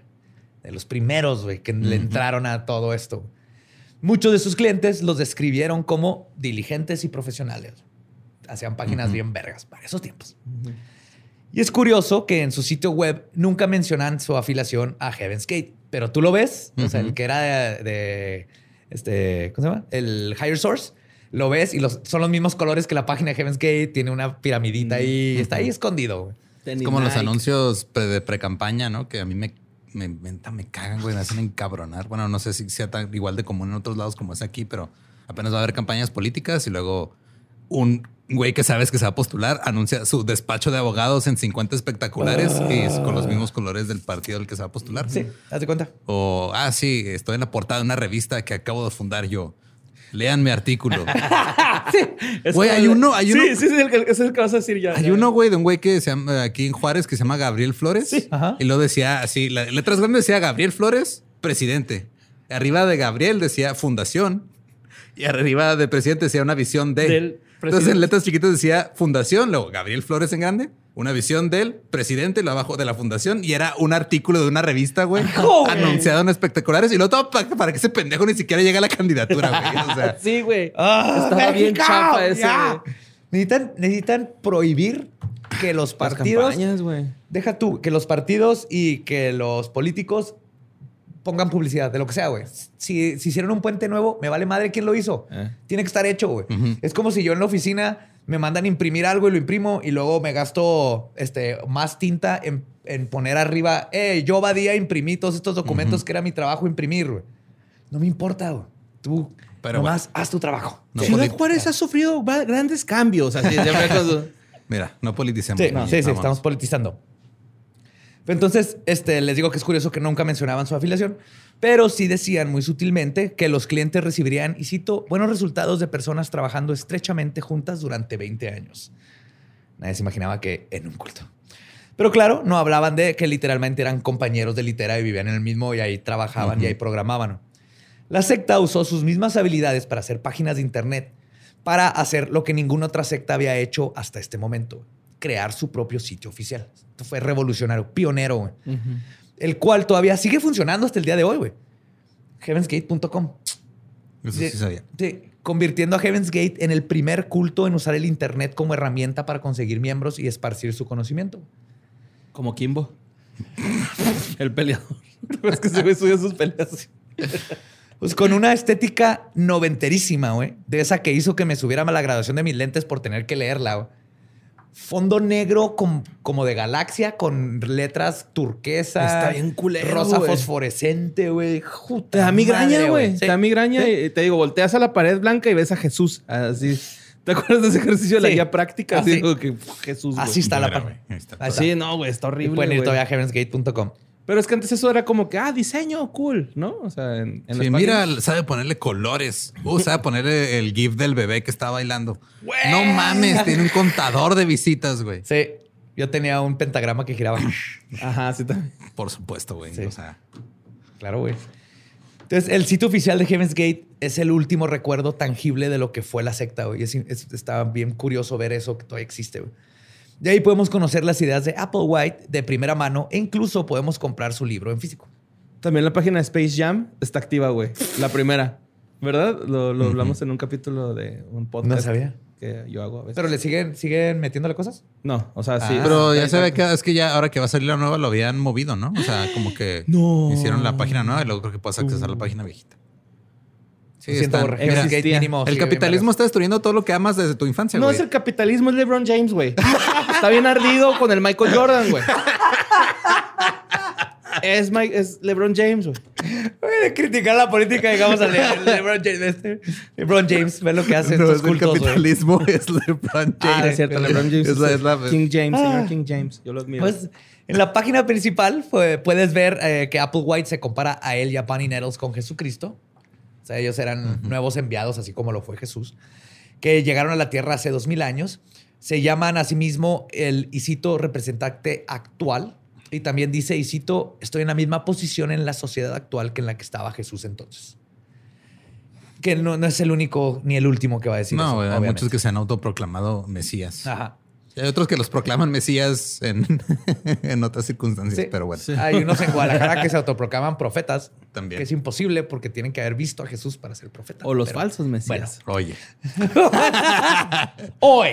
De los primeros, güey, que le entraron a todo esto. Muchos de sus clientes los describieron como diligentes y profesionales. Hacían páginas Ujú. bien vergas para esos tiempos. Y es curioso que en su sitio web nunca mencionan su afiliación a Heaven's Gate, pero tú lo ves, o sea, el que era de, de, este, ¿cómo se llama? El Higher Source, lo ves y los, son los mismos colores que la página de Heaven's Gate, tiene una piramidita ahí, está ahí escondido. Es como los anuncios pre- de pre-campaña, ¿no? Que a mí me, me, me, me cagan, güey, me hacen encabronar. Bueno, no sé si sea tan igual de común en otros lados como es aquí, pero apenas va a haber campañas políticas y luego un güey que sabes que se va a postular anuncia su despacho de abogados en 50 espectaculares y es con los mismos colores del partido al que se va a postular. Sí, hazte cuenta. O, ah, sí, estoy en la portada de una revista que acabo de fundar yo. Lean mi artículo. Güey, hay uno, hay uno. Sí, sí, sí, ese es el que vas a decir ya. Hay ya. uno, güey, de un güey que se llama aquí en Juárez que se llama Gabriel Flores. Sí. Y lo decía así, letras grandes decía Gabriel Flores, presidente. Arriba de Gabriel decía fundación. Y arriba de presidente decía una visión de. Del Entonces en letras chiquitas decía fundación, luego Gabriel Flores en grande, una visión del presidente, lo abajo de la fundación. Y era un artículo de una revista, güey, anunciado en espectaculares. Y luego todo para, para que ese pendejo ni siquiera llegue a la candidatura, güey. O sea, Sí, güey. ¡Ah, Estaba bien chafa ese. Güey. Necesitan, necesitan prohibir que los Las partidos campañas, güey. Deja tú, que los partidos y que los políticos pongan publicidad de lo que sea, güey. Si, si hicieron un puente nuevo, me vale madre quién lo hizo. Eh. Tiene que estar hecho, güey. Es como si yo en la oficina me mandan imprimir algo y lo imprimo y luego me gasto este, más tinta en, en poner arriba, eh, yo Badía imprimí todos estos documentos que era mi trabajo imprimir, güey. No me importa, güey. Tú Pero, nomás haz tu trabajo. No Ciudad Juárez ha sufrido grandes cambios. Así, mira, no politicemos. Sí, ¿no? sí, sí, estamos politizando. Entonces, este, les digo que es curioso que nunca mencionaban su afiliación, pero sí decían muy sutilmente que los clientes recibirían, y cito, buenos resultados de personas trabajando estrechamente juntas durante 20 años. Nadie se imaginaba que en un culto. Pero claro, no hablaban de que literalmente eran compañeros de litera y vivían en el mismo y ahí trabajaban y ahí programaban. La secta usó sus mismas habilidades para hacer páginas de internet para hacer lo que ninguna otra secta había hecho hasta este momento, crear su propio sitio oficial. Esto fue revolucionario, pionero, güey. el cual todavía sigue funcionando hasta el día de hoy, güey. Heavensgate.com. Eso Sí. sabía. Sí, convirtiendo a Heaven's Gate en el primer culto en usar el Internet como herramienta para conseguir miembros y esparcir su conocimiento. Como Kimbo. El peleador. es que ese güey subió sus peleas. Pues con una estética noventerísima, güey. De esa que hizo que me subiera a la graduación de mis lentes por tener que leerla, güey. Fondo negro com- como de galaxia con letras turquesa. Está bien culero, Rosa fosforescente, güey. Juta Te da migraña, güey. Sí. Te da migraña Sí. y te digo, volteas a la pared blanca y ves a Jesús. Así. ¿Te acuerdas de ese ejercicio de la guía práctica? Así Así. como que Jesús. Así está la Mira, página. güey, ahí está. Ahí está. Sí, no, güey, está Y horrible. pueden ir todavía a heavensgate.com. Pero es que antes eso era como que, ah, diseño, cool, ¿no? O sea, en, en Sí, mira, páginas. sabe ponerle colores. Uh, sabe ponerle el GIF del bebé que está bailando. No mames, tiene un contador de visitas, güey. Sí. Yo tenía un pentagrama que giraba. Ajá, sí también. Por supuesto, güey. Sí. O sea, Claro, güey. Entonces, el sitio oficial de Heaven's Gate es el último recuerdo tangible de lo que fue la secta, güey. Y es- es- está bien curioso ver eso que todavía existe, güey. De ahí podemos conocer las ideas de Applewhite de primera mano e incluso podemos comprar su libro en físico. También la página de Space Jam está activa, güey. La primera. ¿Verdad? Lo, lo hablamos en un capítulo de un podcast. No sabía. Que yo hago a veces. ¿Pero le siguen, siguen metiéndole cosas? No, o sea, sí. Ah, pero ya se ve que es que ya ahora que va a salir la nueva lo habían movido, ¿no? O sea, como que No. hicieron la página nueva y luego creo que puedes accesar a la página viejita. Sí, siento, están- Heaven's mira, Gate existía. mínimo el capitalismo está destruyendo todo lo que amas desde tu infancia, No güey. es el capitalismo, es LeBron James, güey. Está bien ardido con el Michael Jordan, güey. Es, Mike- es LeBron James, güey. de criticar la política, digamos, a Le- LeBron James. este, LeBron James, ve lo que hace No, estos es el cultos, güey. capitalismo, es LeBron Ah, James. es cierto, LeBron James. Es la- es la- King James, señor Ah. King James. Yo lo admiro. Pues en la página principal fue- puedes ver eh, que Applewhite se compara a él y a Bunny Nettles con Jesucristo. O sea, ellos eran nuevos enviados, así como lo fue Jesús, que llegaron a la tierra hace dos mil años. Se llaman a sí mismo el, y cito, representante actual. Y también dice, y cito, estoy en la misma posición en la sociedad actual que en la que estaba Jesús entonces. Que no, no es el único ni el último que va a decir eso, No, hay muchos que se han autoproclamado mesías. Ajá. Hay otros que los proclaman mesías en, en otras circunstancias, Sí. pero bueno. Hay unos en Guadalajara que se autoproclaman profetas. También. Que es imposible porque tienen que haber visto a Jesús para ser profeta. o los Pero- falsos mesías. Oye, Hoy.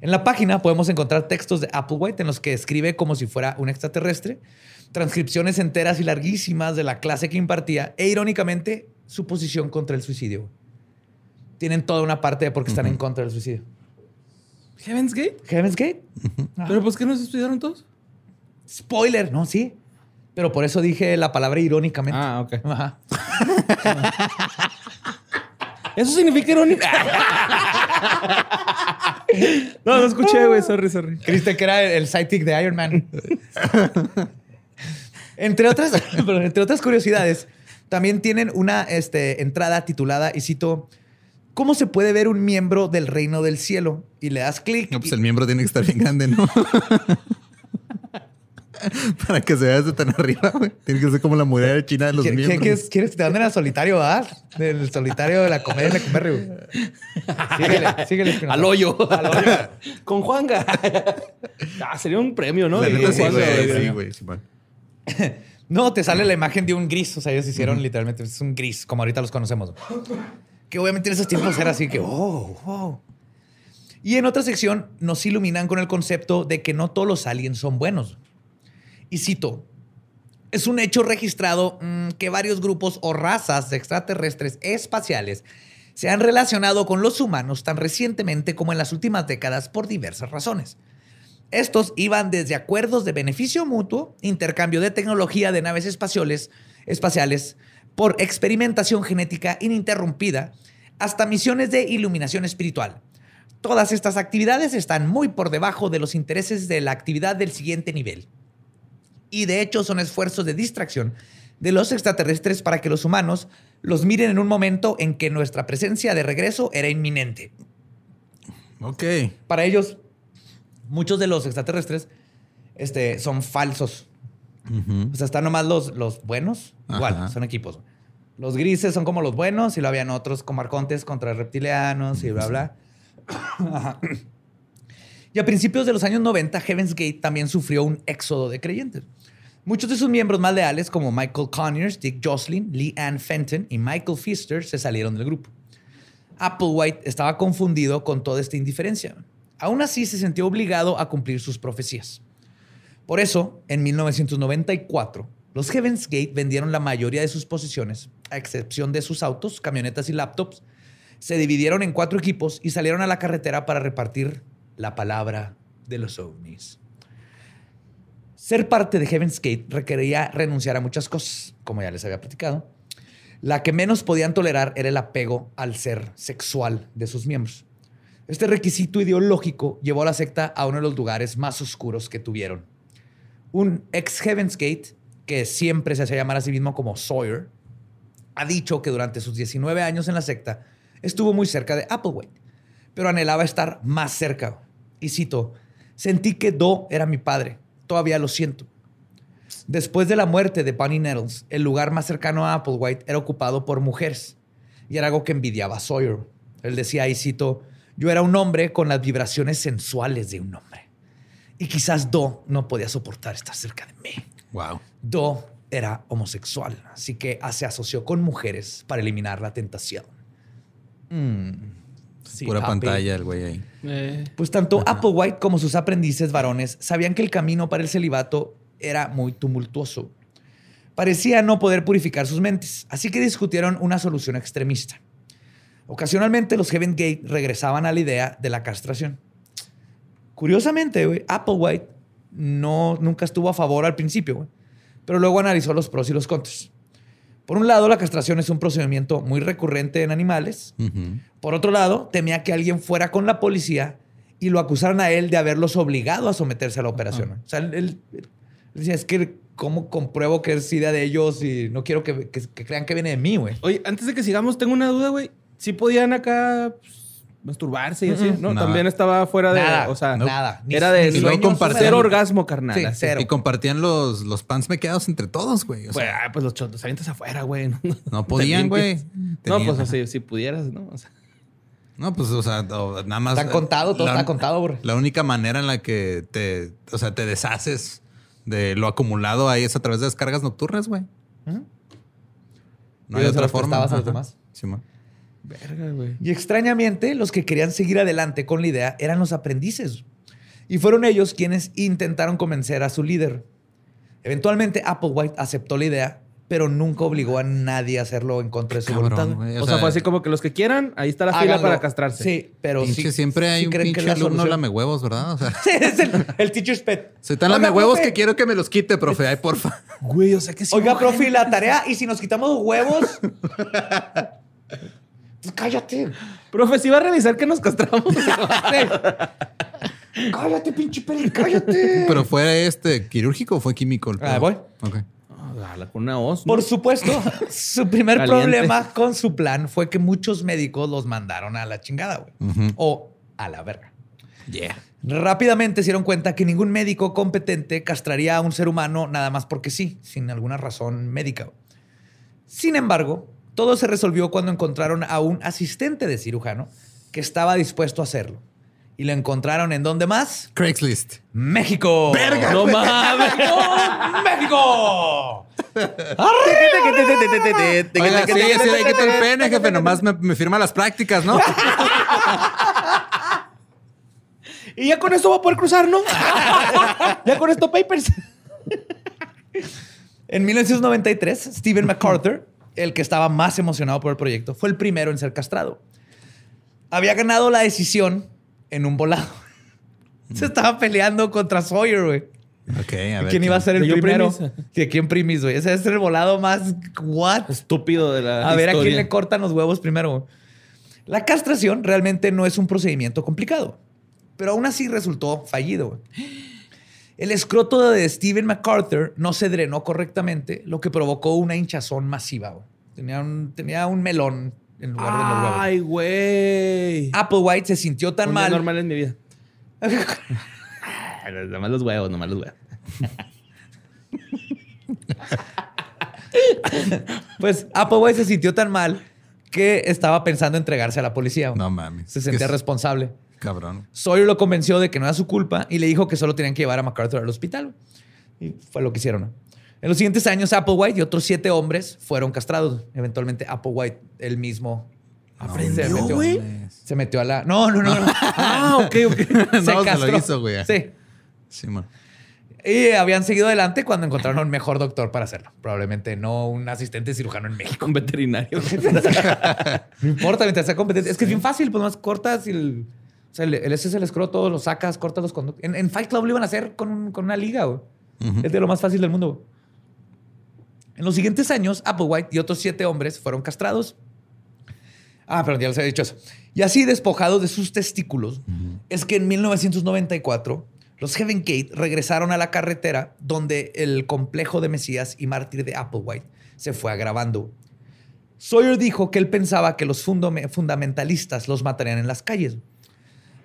En la página podemos encontrar textos de Applewhite en los que escribe como si fuera un extraterrestre, transcripciones enteras y larguísimas de la clase que impartía e irónicamente su posición contra el suicidio. Tienen toda una parte de por qué están en contra del suicidio. Heaven's Gate. Heaven's Gate. ¿Pero pues qué nos estudiaron todos? Spoiler, no, sí. Pero por eso dije la palabra irónicamente. Ah, ok. Ajá. Eso significa irónica. no, no escuché, güey. Sorry, sorry. Creíste que era el, sidekick de Iron Man. entre, otras, entre otras curiosidades, también tienen una este, entrada titulada, y cito, ¿Cómo se puede ver un miembro del reino del cielo? Y le das clic. no, pues y- el miembro tiene que estar bien grande, ¿no? Para que se vea desde tan arriba, güey. Tiene que ser como la muralla china de los ¿Qué- qué- miembros. quieres, quieres que te manden al solitario, verdad? Del solitario de la comedia de Lecumberri, güey. Síguele, síguele. Espinosa. Al hoyo. Con Juanga. ah, sería un premio, ¿no? La neta sí, güey. Sí, güey. Simón. No, te sale la imagen de un gris. O sea, ellos hicieron literalmente es un gris, como ahorita los conocemos. Que obviamente en esos tiempos era así que, oh. Y en otra sección nos iluminan con el concepto de que no todos los aliens son buenos. Y cito, es un hecho registrado mm, que varios grupos o razas de extraterrestres espaciales se han relacionado con los humanos tan recientemente como en las últimas décadas por diversas razones. Estos iban desde acuerdos de beneficio mutuo, intercambio de tecnología de naves espaciales, espaciales por experimentación genética ininterrumpida, hasta misiones de iluminación espiritual. Todas estas actividades están muy por debajo de los intereses de la actividad del siguiente nivel. Y de hecho son esfuerzos de distracción de los extraterrestres para que los humanos los miren en un momento en que nuestra presencia de regreso era inminente. Ok. Para ellos, muchos de los extraterrestres este, son falsos. Ujú. O sea, están nomás los, los buenos. Igual, Ajá. son equipos. Los grises son como los buenos y lo habían otros como arcontes contra reptilianos y bla, bla. Ajá. Y a principios de los años 90, Heaven's Gate también sufrió un éxodo de creyentes. Muchos de sus miembros más leales, como Michael Conyers, Dick Jocelyn, Lee Ann Fenton y Michael Pfister, se salieron del grupo. Applewhite estaba confundido con toda esta indiferencia. Aún así, se sintió obligado a cumplir sus profecías. Por eso, en 1994, los Heaven's Gate vendieron la mayoría de sus posiciones, a excepción de sus autos, camionetas y laptops. Se dividieron en cuatro equipos y salieron a la carretera para repartir la palabra de los ovnis. Ser parte de Heaven's Gate requería renunciar a muchas cosas, como ya les había platicado. La que menos podían tolerar era el apego al ser sexual de sus miembros. Este requisito ideológico llevó a la secta a uno de los lugares más oscuros que tuvieron. Un ex Heaven's Gate, que siempre se hacía llamar a sí mismo como Sawyer, ha dicho que durante sus 19 años en la secta estuvo muy cerca de Applewhite, pero anhelaba estar más cerca. Y cito, sentí que Do era mi padre, todavía lo siento. Después de la muerte de Bunny Nettles, el lugar más cercano a Applewhite era ocupado por mujeres, y era algo que envidiaba a Sawyer. Él decía, y cito, yo era un hombre con las vibraciones sensuales de un hombre. Y quizás Do no podía soportar estar cerca de mí. Wow. Do era homosexual, así que se asoció con mujeres para eliminar la tentación. Mm, sí, Pura papi. pantalla el güey ahí. Eh, Pues tanto Applewhite como sus aprendices varones sabían que el camino para el celibato era muy tumultuoso. Parecía no poder purificar sus mentes, así que discutieron una solución extremista. Ocasionalmente los Heaven Gate regresaban a la idea de la castración. Curiosamente, güey, Applewhite no, nunca estuvo a favor al principio, güey, pero luego analizó los pros y los contras. Por un lado, la castración es un procedimiento muy recurrente en animales. Por otro lado, temía que alguien fuera con la policía y lo acusaran a él de haberlos obligado a someterse a la operación. O sea, él, él- él decía, es que ¿cómo compruebo que es idea de ellos y no quiero que, que- que crean que viene de mí, güey? Oye, antes de que sigamos, tengo una duda, güey. ¿Sí podían acá pues, masturbarse y así? ¿No? Nada. También estaba fuera de... Nada, o sea, nada. Ni- era de ni sueños, compartían- cero orgasmo, carnal. Sí, así. cero. Y compartían los, los pants mequeados entre todos, güey. O Pues, sea, ah, pues los chotos avientas afuera, güey. No, no podían, güey. No, pues así, si pudieras, ¿no? O sea, No, pues, o sea, nada más. Está contado, todo la- está contado, güey. La única manera en la que te, o sea, te deshaces de lo acumulado ahí es a través de descargas nocturnas, güey. No Y hay otra forma. a los demás. Simón. Verga, güey. Y extrañamente, los que querían seguir adelante con la idea eran los aprendices. Y fueron ellos quienes intentaron convencer a su líder. Eventualmente, Applewhite aceptó la idea, pero nunca obligó a nadie a hacerlo en contra de su Cabrón, voluntad. O, sea, fue así como que los que quieran, ahí está la fila para castrarse. Sí, pero Pinche, sí- siempre hay sí un creen que pinche la alumno lame huevos, ¿verdad? O sea, es el, el teacher's pet. soy tan lame huevos que quiero que me los quite, profe. Ay, porfa. Güey, o sea que sí. Oiga, profe, la tarea, y si nos quitamos huevos. cállate. Profe, sí va a revisar que nos castramos. Cállate, pinche peli, cállate. Pero fue este quirúrgico o fue químico. el Ah, voy. Ok. Ah, con una hoz. ¿no? Por supuesto, su primer Caliente. problema con su plan fue que muchos médicos los mandaron a la chingada, güey. O a la verga. Yeah. Rápidamente se dieron cuenta que ningún médico competente castraría a un ser humano nada más porque sí, sin alguna razón médica. Sin embargo, todo se resolvió cuando encontraron a un asistente de cirujano que estaba dispuesto a hacerlo. Y lo encontraron en dónde más? Craigslist. México. Verga, No mames. ¡México! Oiga, sí, sí, le quito el pene, jefe. Nomás me, me firma las prácticas, ¿no? Y ya con esto va a poder cruzar, ¿no? ya con esto papers. En 1993, Stephen MacArthur, el que estaba más emocionado por el proyecto, fue el primero en ser castrado. Había ganado la decisión en un volado. Se estaba peleando contra Sawyer, güey. Ok, a ver. ¿Quién iba a ser el ¿Que yo primero? primis? ¿Que quién primis, güey? Ese es el volado más... ¿What? Estúpido de la A ver a quién historia. le cortan los huevos primero. La castración realmente no es un procedimiento complicado, pero aún así resultó fallido. güey. El escroto de Steven MacArthur no se drenó correctamente, lo que provocó una hinchazón masiva. Tenía un, tenía un melón en lugar de los huevos. Ay, güey. Applewhite se sintió tan Un día mal. normal en mi vida. nomás los huevos, nomás los huevos. Pues Applewhite se sintió tan mal que estaba pensando entregarse a la policía. No mames. Se sentía responsable. Cabrón. Sawyer lo convenció de que no era su culpa y le dijo que solo tenían que llevar a MacArthur al hospital. Y fue lo que hicieron. En los siguientes años, Applewhite y otros siete hombres fueron castrados. Eventualmente, Applewhite él mismo ¿Aprendió, se metió, güey? se metió a la. No, no, no. no. Ah, ok, ok. No, se lo hizo, güey. Sí. Sí, man. Y habían seguido adelante cuando encontraron un mejor doctor para hacerlo. Probablemente no un asistente cirujano en México. Con veterinario. No importa, mientras sea competente. Es que es bien fácil, pues más cortas y el. O sea, el, el ese es el escroto, lo sacas, cortas los conductos. En, en Fight Club lo iban a hacer con, con una liga, güey. Es de lo más fácil del mundo. güey. En los siguientes años, Applewhite y otros siete hombres fueron castrados. Ah, pero ya les había dicho eso. Y así despojados de sus testículos, es que en 1994 los Heaven Gate regresaron a la carretera donde el complejo de Mesías y mártir de Applewhite se fue agravando. Sawyer dijo que él pensaba que los fundame- fundamentalistas los matarían en las calles.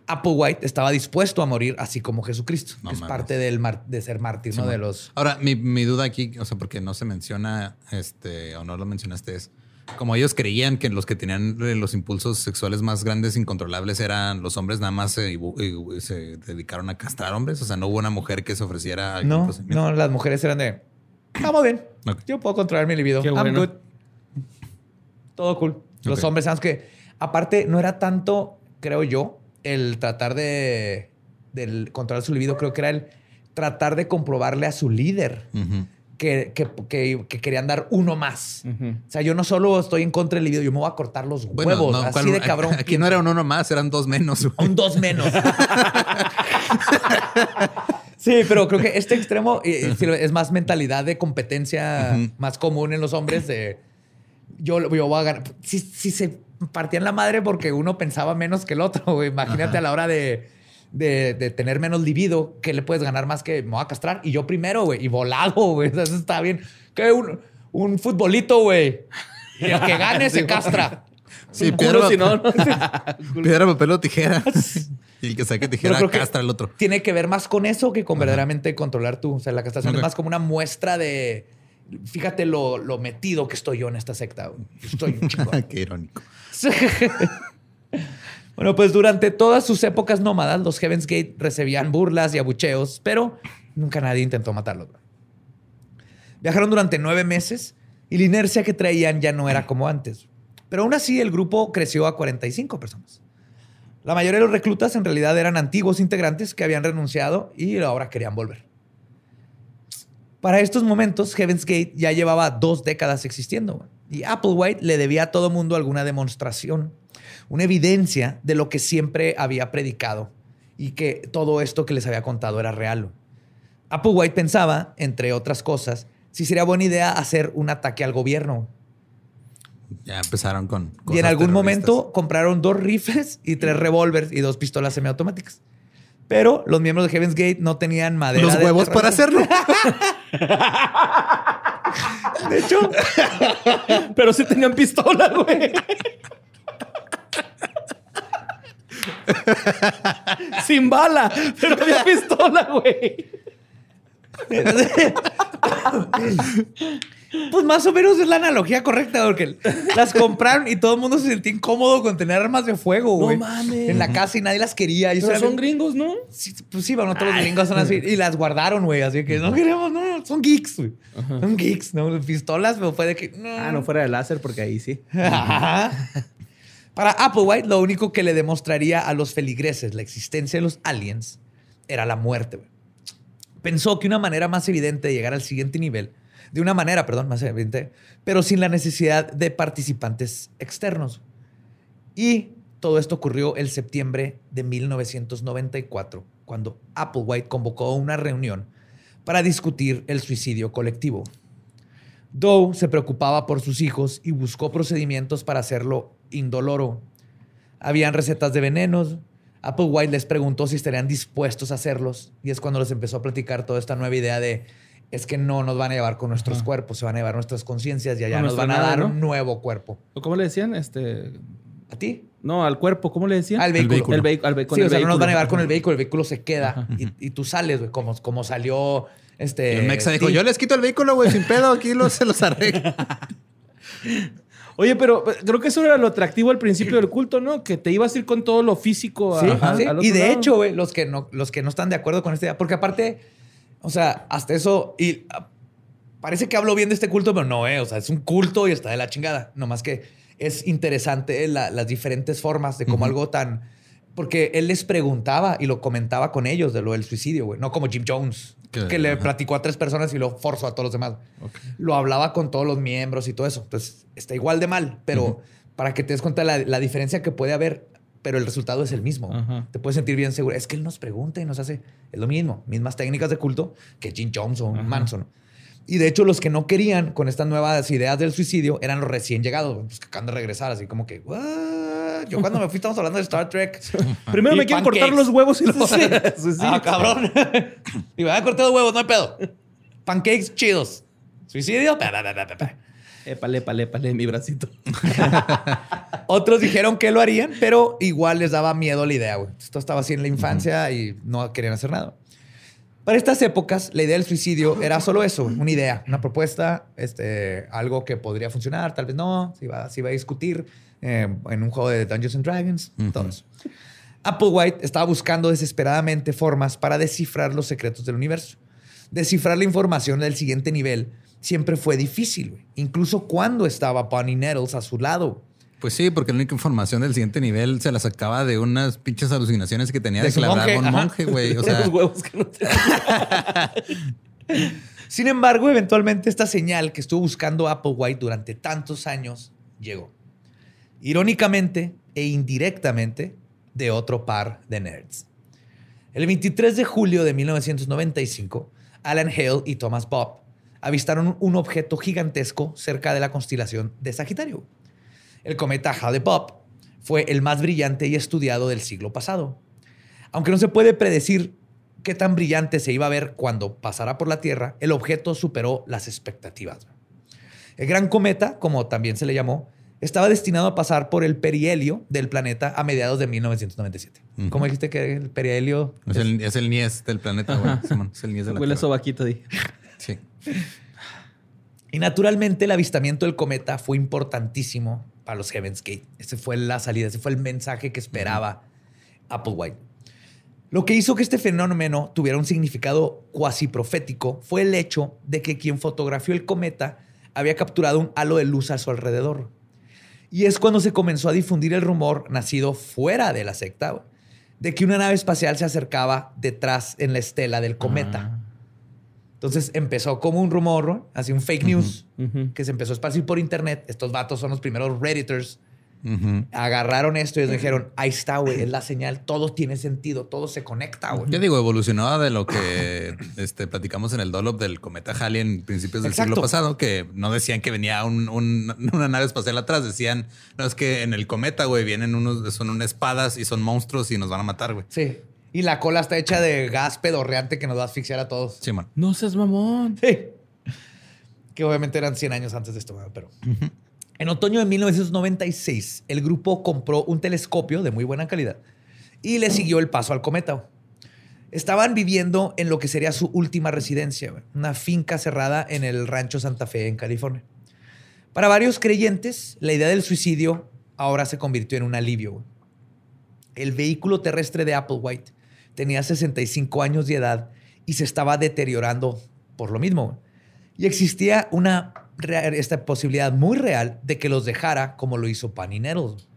Applewhite estaba dispuesto a morir así como Jesucristo, No que es parte del mar- de ser mártir, ¿no? De los... Ahora, mi, mi duda aquí, o sea, porque no se menciona, este, o no lo mencionaste, es como ellos creían que los que tenían eh, los impulsos sexuales más grandes, incontrolables, eran los hombres, nada más se, se dedicaron a castrar hombres. O sea, no hubo una mujer que se ofreciera. No, procedimiento? no, las mujeres eran de... Estamos bien. Yo puedo controlar mi libido. Qué I'm bueno. good. Todo cool. Los hombres, sabes que aparte no era tanto, creo yo, el tratar de, del controlar su libido, creo que era el tratar de comprobarle a su líder que, que- que- que querían dar uno más. O sea, yo no solo estoy en contra del libido, yo me voy a cortar los Bueno, huevos. no, así ¿cuál- de cabrón. Aquí no era un uno más, eran dos menos. güey. Un dos menos. Sí, pero creo que este extremo eh, sí, es más mentalidad de competencia más común en los hombres de yo, yo voy a ganar. Si, si se partían la madre porque uno pensaba menos que el otro, güey. Imagínate a la hora de, de, de, tener menos libido, que le puedes ganar más que me voy a castrar. Y yo primero, güey, y volado, güey. Eso está bien. Que un, un futbolito, güey. Y el que gane se castra. Sí, piedra, si no, piedra, papel o tijera. Y el que saque tijera castra al otro. Tiene que ver más con eso que con verdaderamente controlar tú. O sea, la castración es más como una muestra de. Fíjate lo, lo, metido que estoy yo en esta secta. Estoy un chico. Qué irónico. bueno, pues durante todas sus épocas nómadas, los Heaven's Gate recibían burlas y abucheos, pero nunca nadie intentó matarlos. Viajaron durante nueve meses y la inercia que traían ya no era como antes. Pero aún así el grupo creció a 45 personas. La mayoría de los reclutas en realidad eran antiguos integrantes que habían renunciado y ahora querían volver. Para estos momentos, Heaven's Gate ya llevaba dos décadas existiendo y Applewhite le debía a todo mundo alguna demostración, una evidencia de lo que siempre había predicado y que todo esto que les había contado era real. Applewhite pensaba, entre otras cosas, si sería buena idea hacer un ataque al gobierno ya empezaron con. Y en algún momento compraron dos rifles y tres revólveres y dos pistolas semiautomáticas. Pero los miembros de Heaven's Gate no tenían madera. Los huevos para hacerlo. de hecho. pero sí tenían pistola, güey. Sin bala, pero había pistola, güey. Pues más o menos es la analogía correcta, porque las compraron y todo el mundo se sentía incómodo con tener armas de fuego, güey. No mames. En la casa y nadie las quería. Y Pero son gringos, ¿no? Sí, pues sí, bueno, todos los gringos son así. Y las guardaron, güey. Así que no queremos, no, son geeks, güey. Son geeks, ¿no? Pistolas, pero fue de que. Ah, no fuera de láser, porque ahí sí. Para Applewhite, lo único que le demostraría a los feligreses la existencia de los aliens era la muerte, güey. Pensó que una manera más evidente de llegar al siguiente nivel de una manera, perdón, más evidente, pero sin la necesidad de participantes externos. Y todo esto ocurrió el septiembre de 1994, cuando Applewhite convocó una reunión para discutir el suicidio colectivo. Doe se preocupaba por sus hijos y buscó procedimientos para hacerlo indoloro. Habían recetas de venenos. Applewhite les preguntó si estarían dispuestos a hacerlos y es cuando les empezó a platicar toda esta nueva idea de es que no nos van a llevar con nuestros cuerpos, se van a llevar nuestras conciencias y allá nos van a dar un nuevo cuerpo. ¿Cómo le decían? Este... ¿A ti? No, al cuerpo, ¿cómo le decían? Al vehículo. El vehículo. Al sí, o sea, no nos van a llevar con el vehículo, el vehículo se queda y, tú sales, güey, como, como salió este. el Mexa dijo: Yo les quito el vehículo, güey, sin pedo, aquí se los arreglo. Oye, pero creo que eso era lo atractivo al principio del culto, ¿no? Que te ibas a ir con todo lo físico a, sí, sí. Y de hecho, güey, los que no, los que no están de acuerdo con esta idea, porque aparte, o sea, hasta eso, y parece que hablo bien de este culto, pero no, eh. O sea, es un culto y está de la chingada. No más que es interesante las diferentes formas de cómo algo tan. Porque él les preguntaba y lo comentaba con ellos de lo del suicidio, güey. No como Jim Jones, que le platicó a tres personas y lo forzó a todos los demás. Lo hablaba con todos los miembros y todo eso. Entonces, está igual de mal, pero para que te des cuenta de la, diferencia que puede haber, pero el resultado es el mismo. Te puedes sentir bien seguro. Es que él nos pregunta y nos hace. Es lo mismo. Mismas técnicas de culto que Jim Jones o Manson. Y de hecho, los que no querían con estas nuevas ideas del suicidio eran los recién llegados, pues, que acaban de regresar, así como que, yo cuando me fui estamos hablando de Star Trek. Primero me quieren cortar los huevos y los sí. Ah, cabrón. y me van a cortar los huevos, no hay pedo. Pancakes chidos. Suicidio. Épale, épale, épale, mi bracito. Otros dijeron que lo harían, pero igual les daba miedo la idea, güey. Esto estaba así en la infancia y no querían hacer nada. Para estas épocas, la idea del suicidio era solo eso, una idea, una propuesta, este, algo que podría funcionar, tal vez no, se iba, a discutir eh, en un juego de Dungeons and Dragons, todo eso. Applewhite estaba buscando desesperadamente formas para descifrar los secretos del universo. Descifrar la información del siguiente nivel siempre fue difícil, incluso cuando estaba Bonnie Nettles a su lado. Pues sí, porque la única información del siguiente nivel se la sacaba de unas pinches alucinaciones que tenía de, que un monje, güey. O sea, huevos que no Sin embargo, eventualmente esta señal que estuvo buscando Applewhite durante tantos años llegó. Irónicamente e indirectamente de otro par de nerds. El 23 de julio de 1995, Alan Hale y Thomas Bob avistaron un objeto gigantesco cerca de la constelación de Sagitario. El cometa Hale-Bopp fue el más brillante y estudiado del siglo pasado. Aunque no se puede predecir qué tan brillante se iba a ver cuando pasara por la Tierra, el objeto superó las expectativas. El gran cometa, como también se le llamó, estaba destinado a pasar por el perihelio del planeta a mediados de 1997. ¿Cómo dijiste que el perihelio? Es, el, es el Nies del planeta, güey. Es el Nies de la Huele sobaquito ahí. Sí. Y naturalmente el avistamiento del cometa fue importantísimo para los Heaven's Gate. Ese fue la salida, ese fue el mensaje que esperaba Applewhite. Lo que hizo que este fenómeno tuviera un significado cuasi profético fue el hecho de que quien fotografió el cometa había capturado un halo de luz a su alrededor. Y es cuando se comenzó a difundir el rumor, nacido fuera de la secta, de que una nave espacial se acercaba detrás en la estela del cometa. Ah. Entonces empezó como un rumor, así un fake news, que se empezó a esparcir por internet. Estos vatos son los primeros redditors. Agarraron esto y les dijeron, ahí está, güey, es la señal, todo tiene sentido, todo se conecta, güey. Yo digo, evolucionaba de lo que este, platicamos en el Dolop del cometa Halley en principios del Exacto. siglo pasado, que no decían que venía un- un- una nave espacial atrás, decían, no, es que en el cometa, güey, vienen unos, son unas espadas y son monstruos y nos van a matar, güey. Sí. Y la cola está hecha de gas pedorreante que nos va a asfixiar a todos. Sí, man. No seas mamón. Sí. Que obviamente eran 100 años antes de esto, pero... En otoño de 1996, el grupo compró un telescopio de muy buena calidad y le siguió el paso al cometa. Estaban viviendo en lo que sería su última residencia, una finca cerrada en el rancho Santa Fe, en California. Para varios creyentes, la idea del suicidio ahora se convirtió en un alivio. El vehículo terrestre de Applewhite tenía 65 años de edad y se estaba deteriorando por lo mismo. Y existía una esta posibilidad muy real de que los dejara como lo hizo Panny Nettles.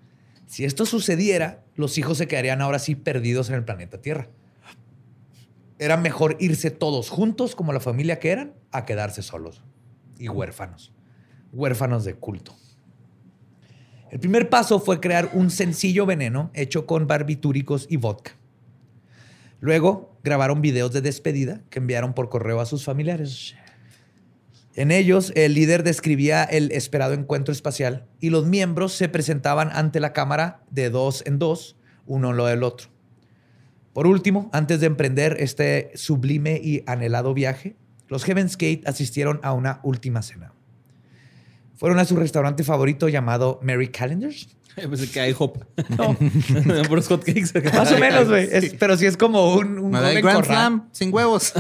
Si esto sucediera, los hijos se quedarían ahora sí perdidos en el planeta Tierra. Era mejor irse todos juntos como la familia que eran a quedarse solos y huérfanos. Huérfanos de culto. El primer paso fue crear un sencillo veneno hecho con barbitúricos y vodka. Luego grabaron videos de despedida que enviaron por correo a sus familiares. En ellos, el líder describía el esperado encuentro espacial y los miembros se presentaban ante la cámara de dos en dos, uno lo del otro. Por último, antes de emprender este sublime y anhelado viaje, los Heaven's Gate asistieron a una última cena. Fueron a su restaurante favorito llamado Mary Callender's. Pensé que hay hop. No, Por los hotcakes. más o menos, güey. Pero sí es como un, un Grand Corral. Slam sin huevos.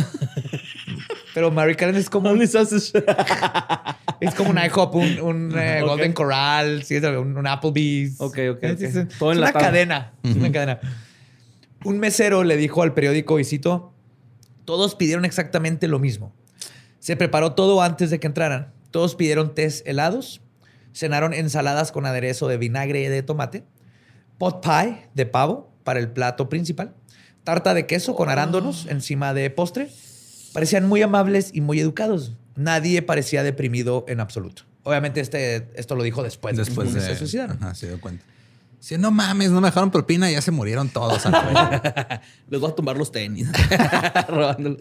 Pero Mary Callender's es como un. Es como un IHOP, un, un, eh. Golden Corral, sí, es un, un Applebee's. Ok, ok, Es, ok. es- es Todo una cadena. es una cadena. Un mesero le dijo al periódico, y cito, todos pidieron exactamente lo mismo. Se preparó todo antes de que entraran. Todos pidieron tés helados, cenaron ensaladas con aderezo de vinagre y de tomate, pot pie de pavo para el plato principal, tarta de queso con arándanos encima de postre. Parecían muy amables y muy educados. Nadie parecía deprimido en absoluto. Obviamente este, esto lo dijo después, Después de... se suicidaron. Ajá, se dio cuenta. Sí, no mames, no me dejaron propina y ya se murieron todos. Les voy a tumbar los tenis. Robándolo.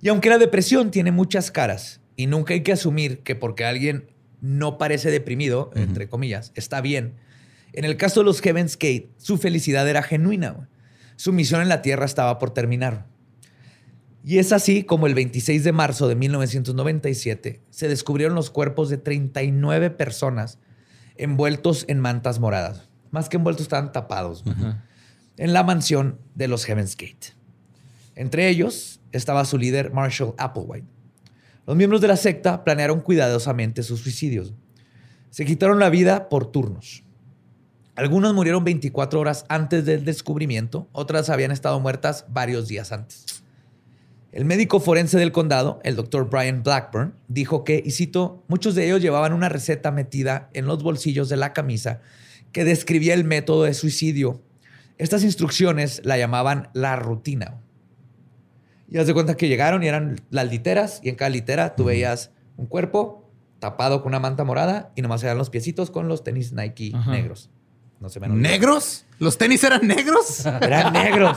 Y aunque la depresión tiene muchas caras y nunca hay que asumir que porque alguien no parece deprimido, entre comillas, está bien, en el caso de los Heaven's Gate, su felicidad era genuina. Su misión en la Tierra estaba por terminar. Y es así como el 26 de marzo de 1997 se descubrieron los cuerpos de 39 personas envueltos en mantas moradas. Más que envueltos, estaban tapados. En la mansión de los Heaven's Gate. Entre ellos estaba su líder Marshall Applewhite. Los miembros de la secta planearon cuidadosamente sus suicidios. Se quitaron la vida por turnos. Algunos murieron 24 horas antes del descubrimiento, otras habían estado muertas varios días antes. El médico forense del condado, el doctor Brian Blackburn, dijo que, y cito, muchos de ellos llevaban una receta metida en los bolsillos de la camisa que describía el método de suicidio. Estas instrucciones la llamaban la rutina. Y haz de cuenta que llegaron y eran las literas, y en cada litera tú veías un cuerpo tapado con una manta morada y nomás eran los piecitos con los tenis Nike Ajá. negros. No se me. ¿Negros? ¿Los tenis eran negros? Eran negros.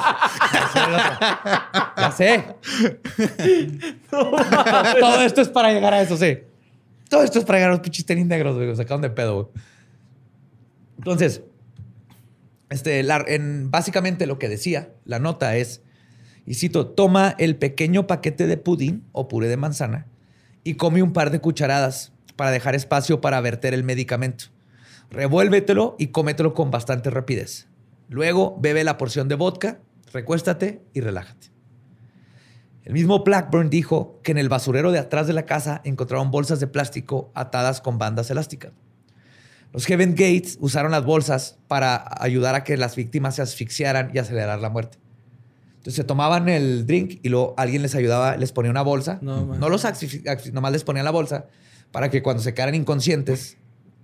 Ya sé. Todo esto es para llegar a eso, sí. Todo esto es para llegar a los pinches tenis negros, güey. Sacaron de pedo, güey. Entonces, este, la- en, básicamente lo que decía la nota es, y cito, toma el pequeño paquete de pudín o puré de manzana y come un par de cucharadas para dejar espacio para verter el medicamento. Revuélvetelo y cómetelo con bastante rapidez. Luego bebe la porción de vodka, recuéstate y relájate. El mismo Blackburn dijo que en el basurero de atrás de la casa encontraron bolsas de plástico atadas con bandas elásticas. Los Heaven Gates usaron las bolsas para ayudar a que las víctimas se asfixiaran y acelerar la muerte. Entonces se tomaban el drink y luego alguien les ayudaba, les ponía una bolsa. No, No, los nomás les ponían la bolsa para que cuando se quedaran inconscientes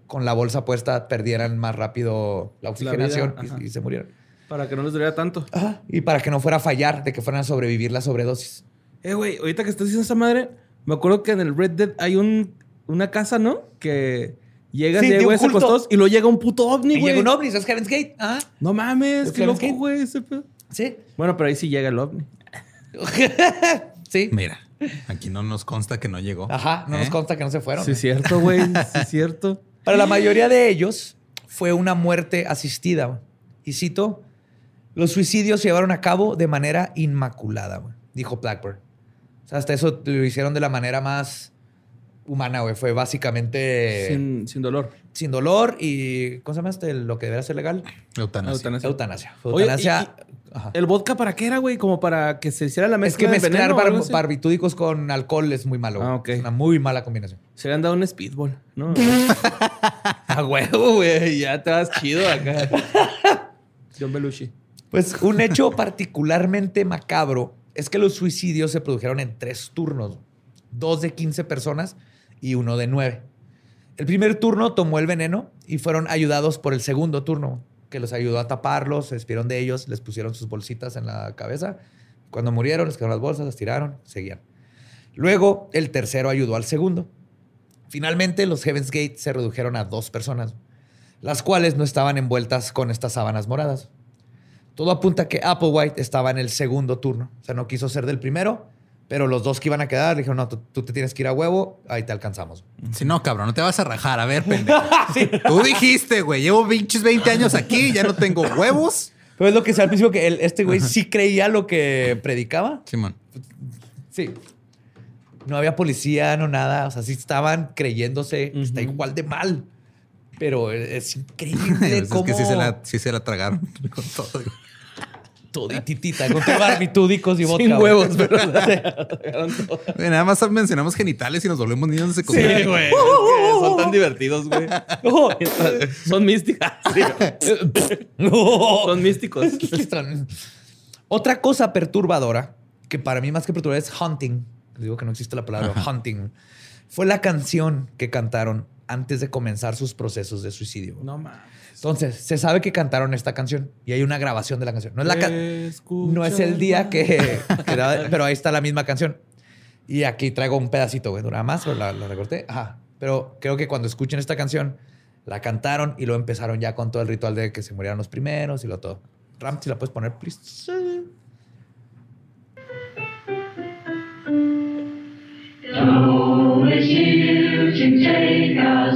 con la bolsa puesta perdieran más rápido la oxigenación y- se murieran. Para que no les doliera tanto. Ajá. Y para que no fuera a fallar de que fueran a sobrevivir la sobredosis. Eh, güey, ahorita que estás diciendo esa madre, me acuerdo que en el Red Dead hay un, una casa, ¿no? Que llegas Sí, y hay de un güeyes culto. secuestrados y luego llega un puto ovni, güey. llega un ovni, es Heaven's Gate. Ajá. No mames, ¿Es qué loco, güey. ese pedo. Sí. Bueno, pero ahí sí llega el ovni. sí. Mira, aquí no nos consta que no llegó. Ajá. No ¿Eh? nos consta que no se fueron. Sí, es cierto, güey. Sí, es cierto. Para la mayoría de ellos fue una muerte asistida. güey. Y cito, los suicidios se llevaron a cabo de manera inmaculada, güey", dijo Blackburn. O sea, hasta eso lo hicieron de la manera más humana, güey. Fue básicamente sin, Sin, sin dolor. dolor y, ¿cómo se llama este? Lo que debería ser legal. Eutanasia. Eutanasia. Eutanasia. Oye, Eutanasia. ajá. ¿El vodka para qué era, güey? Como para que se hiciera la Es mezcla que del mezclar veneno o bar- algo así? barbitúricos con alcohol es muy malo. Ah, ok. Es una muy mala combinación. Se le han dado un speedball, ¿no? A huevo, güey. Ya te vas chido acá. John Belushi. Pues un hecho particularmente macabro es que los suicidios se produjeron en tres turnos. Dos de 15 personas y uno de 9. El primer turno tomó el veneno y fueron ayudados por el segundo turno, que los ayudó a taparlos, se despidieron de ellos, les pusieron sus bolsitas en la cabeza. Cuando murieron, les quedaron las bolsas, las tiraron, seguían. Luego, el tercero ayudó al segundo. Finalmente, los Heaven's Gate se redujeron a dos personas, las cuales no estaban envueltas con estas sábanas moradas. Todo apunta a que Applewhite estaba en el segundo turno. O sea, no quiso ser del primero, pero los dos que iban a quedar le dijeron, no, tú, tú te tienes que ir a huevo, ahí te alcanzamos. Si no, cabrón, no te vas a rajar. A ver, pendejo. Tú dijiste, güey, llevo pinches 20 años aquí, ya no tengo huevos. Pero es lo que sea al principio que el- este güey sí creía lo que predicaba. Simón. Sí. No había policía, no nada. O sea, sí estaban creyéndose. Está igual de mal. Pero es increíble Es cómo... que sí se, la, sí se la tragaron con todo. Todititita, con todo barbitúdicos y vodka. Sin huevos, pero Nada más mencionamos genitales y nos volvemos niños de secundaria. Sí, güey. son tan divertidos, güey. Son místicos. No. Son místicos. Otra cosa perturbadora, que para mí más que perturbadora es hunting, digo que no existe la palabra hunting, fue la canción que cantaron antes de comenzar sus procesos de suicidio. No mames. Entonces, se sabe que cantaron esta canción y hay una grabación de la canción. No es, la ca- no es el día que, que era- pero ahí está la misma canción. Y aquí traigo un pedacito, güey. Dura más, pero la, la recorté. Ajá. Pero creo que cuando escuchen esta canción, la cantaron y luego empezaron ya con todo el ritual de que se murieran los primeros y lo todo. Ram, si la puedes poner, please.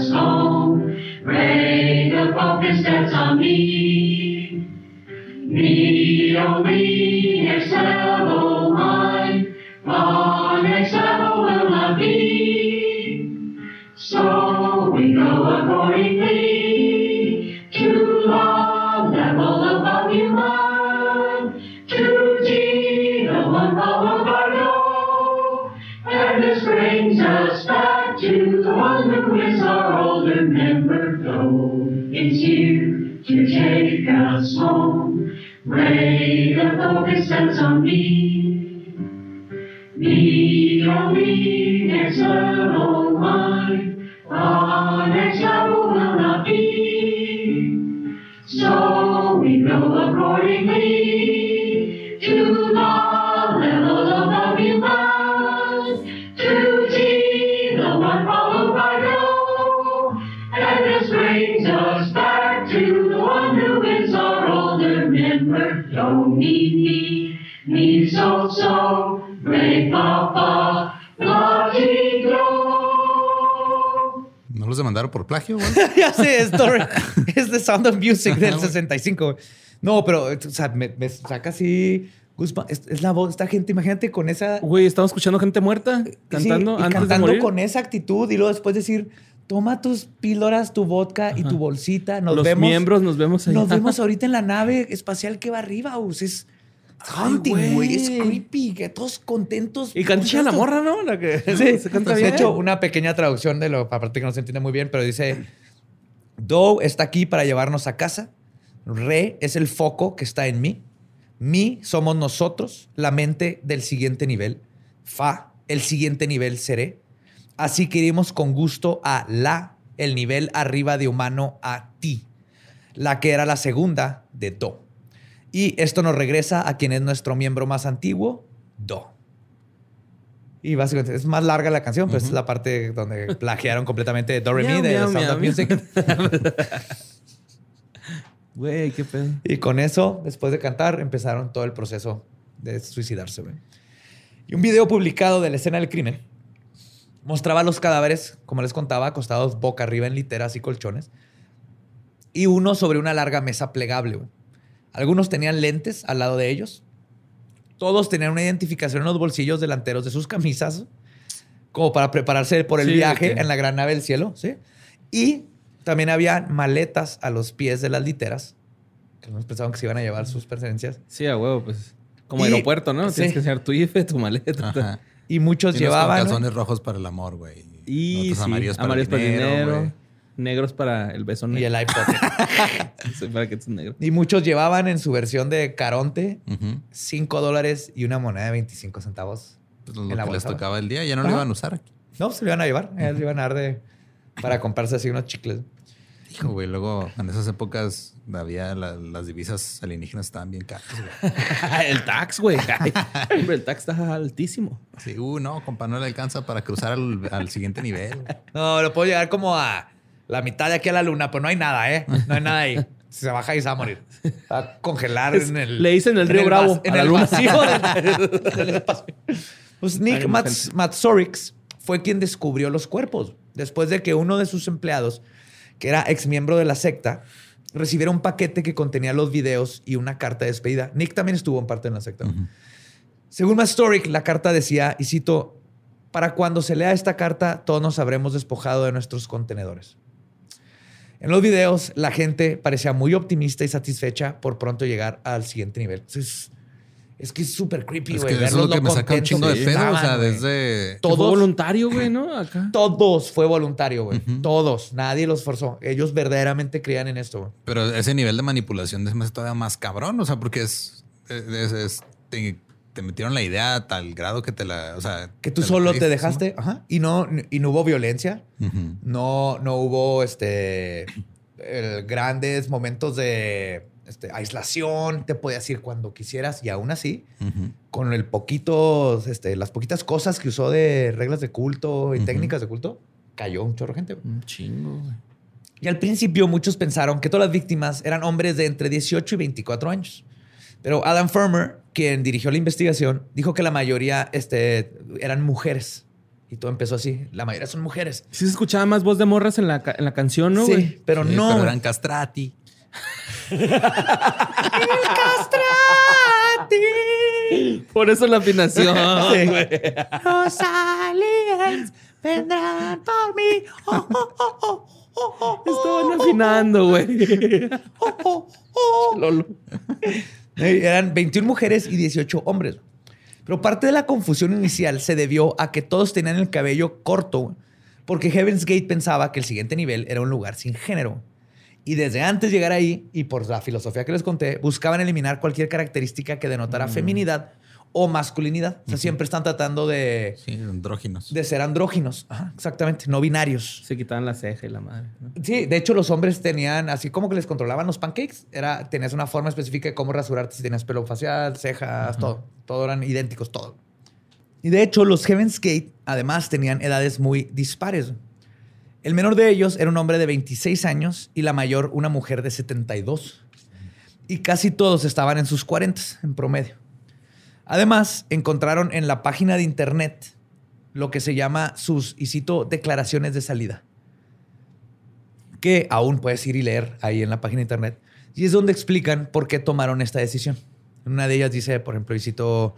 Go the focus that's on me. Me, oh me, next level mine. On next level will not be. So we go accordingly Ray the focus on me. Me, oh me, level mine. Next level will not be. So we go accordingly los demandaron por plagio, güey? ya sé, es, es The Sound of Music del 65. güey. No, pero, o sea, me, me saca así. Es, es la voz, esta gente, imagínate con esa. Güey, estamos escuchando gente muerta cantando Sí, y antes cantando de morir. con esa actitud y luego después decir, toma tus píldoras, tu vodka y tu bolsita. Nos Los vemos. miembros nos vemos ahí. Nos vemos ahorita en la nave espacial que va arriba, Us. Es Ay, haunting, güey. Es creepy. Que todos contentos. Y canta chida la morra, ¿no? La que Sí, se canta de bien. hecho, una pequeña traducción de lo, aparte que no se entiende muy bien, pero dice, Do está aquí para llevarnos a casa. Re es el foco que está en mí. Mi somos nosotros, la mente del siguiente nivel. Fa, el siguiente nivel seré. Así que iremos con gusto a la, el nivel arriba de humano, a ti. La que era la segunda de Do. Y esto nos regresa a quien es nuestro miembro más antiguo, Do. Y básicamente es más larga la canción, pero esta es la parte donde plagiaron completamente Do Re Mi de miau, Sound miau, of miau. Music. Güey, qué pedo. Y con eso, después de cantar, empezaron todo el proceso de suicidarse. güey. Y un video publicado de la escena del crimen mostraba los cadáveres, como les contaba, acostados boca arriba en literas y colchones, y uno sobre una larga mesa plegable. güey. Algunos tenían lentes al lado de ellos. Todos tenían una identificación en los bolsillos delanteros de sus camisas, como para prepararse por el Sí, viaje en la gran nave del cielo. ¿sí? Y también había maletas a los pies de las literas, que algunos pensaban que se iban a llevar sus pertenencias. Sí, a huevo, pues. Como Y- aeropuerto, ¿no? sí. Tienes que enseñar tu IFE, tu maleta. Ajá. Y muchos Y llevaban. calzones rojos para el amor, güey. Y sí, amarillos para amarillos el dinero, güey. negros para el beso Y negro. el iPod. Negro. y muchos llevaban en su versión de Caronte Ujú. 5 dólares y una moneda de 25 centavos. Pues lo En la que les bolsa. tocaba el día, ya no lo iban a usar. No, se lo iban a llevar. Eh, Se lo iban a dar de, para comprarse así unos chicles. Hijo, güey, luego en esas épocas había la- las divisas alienígenas estaban bien caras, güey. el tax, güey. Hombre, el tax está altísimo. Sí, uh, no, compa, no le alcanza para cruzar al, al siguiente nivel. No, lo puedo llegar como a la mitad de aquí a la luna, pues no hay nada, ¿eh? No hay nada ahí. Si se baja y se va a morir. Va a congelar Es- en el. le dicen el en río Bravo En a la el luna. vacío del, del espacio. Pues Nick Mats- gente. Matsorix fue quien descubrió los cuerpos después de que uno de sus empleados, que era ex miembro de la secta, recibiera un paquete que contenía los videos y una carta de despedida. Nick también estuvo en parte en la secta. Según Matsorix, la carta decía, y cito, para cuando se lea esta carta, todos nos habremos despojado de nuestros contenedores. En los videos, la gente parecía muy optimista y satisfecha por pronto llegar al siguiente nivel. Es, es que es súper creepy, Es güey. que eso es lo que me saca un chingo de pedo. O sea, desde. Todos- Fue voluntario, güey, ¿no? Acá. Todos fue voluntario, güey. Todos. Nadie los forzó. Ellos verdaderamente creían en esto, güey. Pero ese nivel de manipulación es más- todavía más cabrón. O sea, porque es. es- es- te, te metieron la idea a tal grado que te la. O sea. Que tú solo te dejaste. Ajá. Y no, y no hubo violencia. ¿no? No, no hubo este el- grandes momentos de este, aislación. Te podías ir cuando quisieras. Y aún así, con el poquito, este, las poquitas cosas que usó de reglas de culto y técnicas de culto, cayó un chorro de gente. Un chingo. Y al principio muchos pensaron que todas las víctimas eran hombres de entre 18 y 24 años. Pero Adam Fermer, quien dirigió la investigación, dijo que la mayoría este, eran mujeres. Y todo empezó así. La mayoría son mujeres. Sí se escuchaba más voz de morras en la, en la canción, ¿no, sí, güey? pero Sí, no. Pero eran castrati. Por eso la afinación, Sí. Los aliens vendrán por mí. Oh, oh, oh, oh, oh, oh, Estaban afinando, güey. oh, oh, oh. Lolo. Eran 21 mujeres y 18 hombres. Pero parte de la confusión inicial se debió a que todos tenían el cabello corto, porque Heaven's Gate pensaba que el siguiente nivel era un lugar sin género. Y desde antes de llegar ahí, y por la filosofía que les conté, buscaban eliminar cualquier característica que denotara feminidad o masculinidad. O sea, siempre están tratando de, Sí, andróginos. de ser andróginos. Ajá, exactamente, no binarios. Se quitaban la ceja y la madre. ¿no? Sí, de hecho los hombres tenían, así como que les controlaban los pancakes, era, tenías una forma específica de cómo rasurarte, si tenías pelo facial, cejas, todo. Todo eran idénticos, todo. Y de hecho los Heaven's Gate además tenían edades muy dispares. El menor de ellos era un hombre de 26 años y la mayor una mujer de 72. Y casi todos estaban en sus 40 en promedio. Además, encontraron en la página de internet lo que se llama sus, y cito, declaraciones de salida, que aún puedes ir y leer ahí en la página de internet, y es donde explican por qué tomaron esta decisión. Una de ellas dice, por ejemplo, y cito,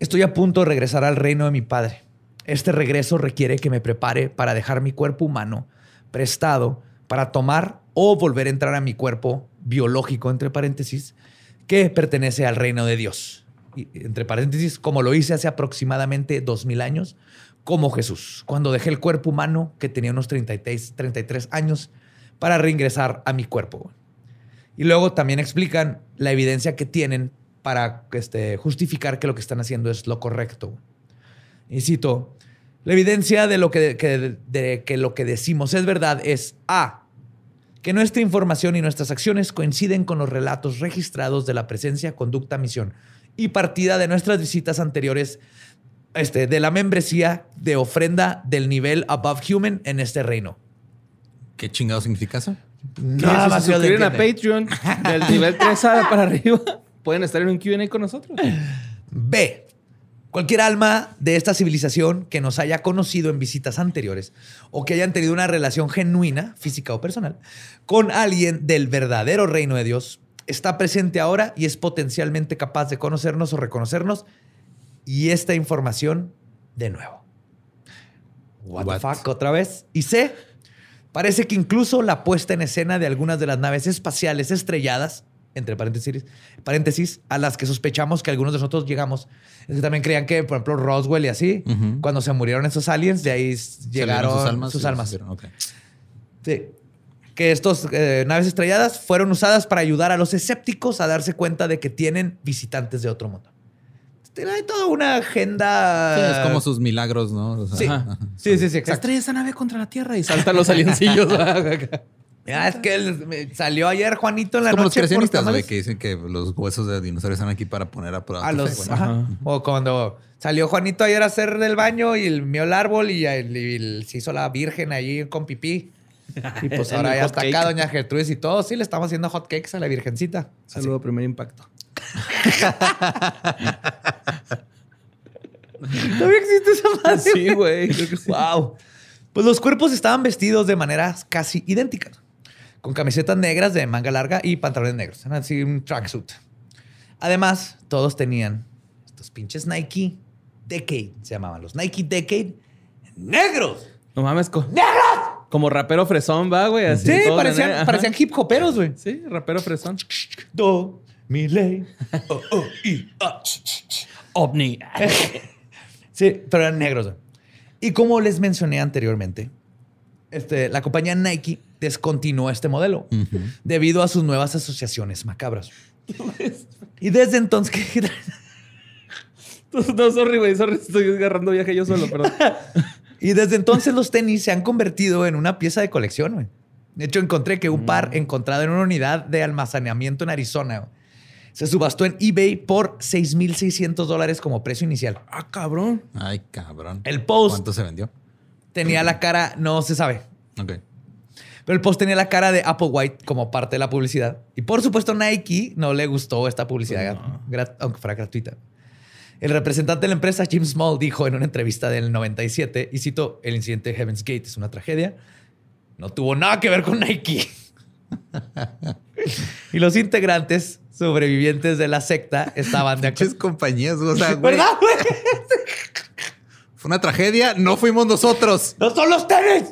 estoy a punto de regresar al reino de mi padre. Este regreso requiere que me prepare para dejar mi cuerpo humano prestado para tomar o volver a entrar a mi cuerpo biológico, entre paréntesis, que pertenece al reino de Dios. Entre paréntesis, como lo hice hace aproximadamente dos mil años, como Jesús, cuando dejé el cuerpo humano que tenía unos 33, 33 años para reingresar a mi cuerpo. Y luego también explican la evidencia que tienen para este, justificar que lo que están haciendo es lo correcto. Y cito, la evidencia de, lo que, que- de que lo que decimos es verdad es A, que nuestra información y nuestras acciones coinciden con los relatos registrados de la presencia, conducta, misión y partida de nuestras visitas anteriores este, de la membresía de ofrenda del nivel above human en este reino. ¿Qué chingado significa eso? Nada si más se suscriben a. Patreon del nivel 3 a- para arriba, pueden estar en un Q&A con nosotros. B. Cualquier alma de esta civilización que nos haya conocido en visitas anteriores o que hayan tenido una relación genuina, física o personal, con alguien del verdadero reino de Dios, está presente ahora y es potencialmente capaz de conocernos o reconocernos y esta información de nuevo. What, the What? fuck, otra vez. Y C. Parece que incluso la puesta en escena de algunas de las naves espaciales estrelladas, entre paréntesis, paréntesis, a las que sospechamos que algunos de nosotros llegamos, es que también creían que, por ejemplo, Roswell y así, Ujú. cuando se murieron esos aliens, de ahí llegaron sus almas. y los hicieron, ok. Sí. Que estas naves estrelladas fueron usadas para ayudar a los escépticos a darse cuenta de que tienen visitantes de otro mundo. Hay toda una agenda. Sí, es como sus milagros, ¿no? O sea, Sí. ajá. Sí, sí, sí, exacto. Estrella esa nave contra la Tierra y saltan los aliencillos. Ah, es que el- salió ayer Juanito en la Es como los noche. creacionistas, güey, que dicen que los huesos de dinosaurios están aquí para poner a prueba. A tu los, fe, güey. ajá. O cuando salió Juanito ayer a hacer del baño y el, mió el árbol y, el- y se hizo la virgen allí con pipí. Y pues ahora ya cake. acá Doña Gertrudis y todo. Sí, le estamos haciendo hot cakes a la virgencita. Saludo, primer impacto. Todavía existe esa madre. Sí, güey. sí. Wow. Pues los cuerpos estaban vestidos de maneras casi idénticas, con camisetas negras de manga larga y pantalones negros. Era así un tracksuit. Además, todos tenían estos pinches Nike Decade, se llamaban los Nike Decade negros. No mames. co- Como rapero fresón, va, güey. Así, Sí, todo parecían, parecían hip hoperos, güey. Sí, rapero fresón. Do, mi ley. Y, ch, ch, ch. OVNI. Sí, pero eran negros. güey. Y como les mencioné anteriormente, este, la compañía Nike descontinuó este modelo debido a sus nuevas asociaciones macabras. y desde entonces... ¿qué? No, sorry, güey. Sorry, estoy agarrando viaje yo solo, perdón. y desde entonces los tenis se han convertido en una pieza de colección. güey. De hecho, encontré que un par encontrado en una unidad de almacenamiento en Arizona güey, se subastó en eBay por 6.600 dólares como precio inicial. Ah, cabrón. Ay, cabrón. El post ¿Cuánto se vendió? tenía la cara, no se sabe, Ok. Pero el post tenía la cara de Applewhite como parte de la publicidad. Y por supuesto, Nike no le gustó esta publicidad, grat- aunque fuera gratuita. El representante de la empresa, Jim Small, dijo en una entrevista del 97, y cito, el incidente de Heaven's Gate es una tragedia. No tuvo nada que ver con Nike. y los integrantes sobrevivientes de la secta estaban de acuerdo. compañías, o sea, güey. ¿Verdad, güey? Fue una tragedia, no fuimos nosotros. No son los tenis,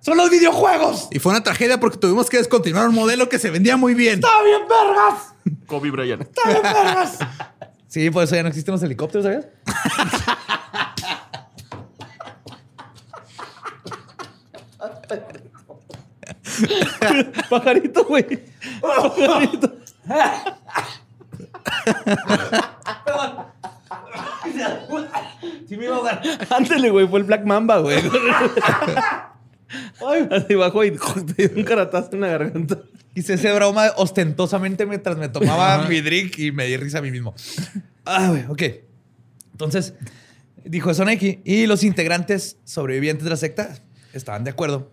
son los videojuegos. Y fue una tragedia porque tuvimos que descontinuar un modelo que se vendía muy bien. ¡Está bien, vergas! Kobe Bryant. ¡Está bien, vergas! Sí, por eso ya no existen los helicópteros, ¿sabías? Pajarito, güey. Pajarito. Sí me iba a ahogar. Ándale, güey. Fue el Black Mamba, güey. Así bajó y te dio un caratazo en la garganta. Hice esa broma ostentosamente mientras me tomaba mi drink y me di risa a mí mismo. Ah, güey, ok. Entonces, dijo eso Nike. Y los integrantes sobrevivientes de la secta estaban de acuerdo.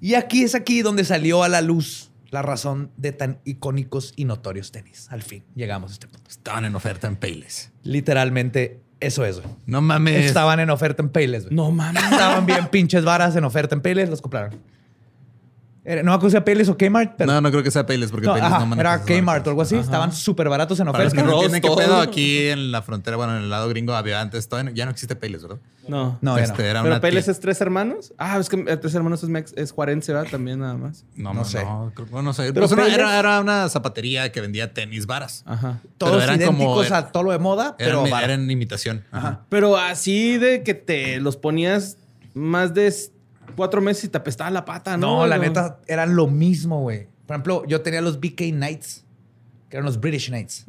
Y aquí es aquí donde salió a la luz la razón de tan icónicos y notorios tenis. Al fin, llegamos a este punto. Estaban en oferta en Payless. Literalmente Eso es, güey. No mames. Estaban en oferta en Payless, güey. No mames. Estaban bien pinches varas en oferta en Payless, los compraron. Era- no me acuerdo si era Payless o Kmart, pero... No, no creo que sea Payless porque No, Payless ajá, no maneja era Kmart marcas. o algo así. Estaban súper baratos en Para los oferta. que no Ross, entienden qué todo. pedo, aquí en la frontera, bueno, en el lado gringo había antes, todavía no- ya no existe Payless, ¿verdad? No. No, este, no. era Pero tía- es tres hermanos. Ah, es que eh, tres hermanos es, mex- es juarense, ¿verdad? También nada más. No, no no sé. No, creo- bueno, no sé. Pero Pues Payless- era, era una zapatería que vendía tenis varas. Ajá. Todos pero eran idénticos como- a todo lo de moda, pero Eran, eran imitación. Ajá. Pero así de que te los ponías más de cuatro meses y te apestaba la pata, ¿no? No, la neta, eran lo mismo, güey. Por ejemplo, yo tenía los BK Knights, que eran los British Knights,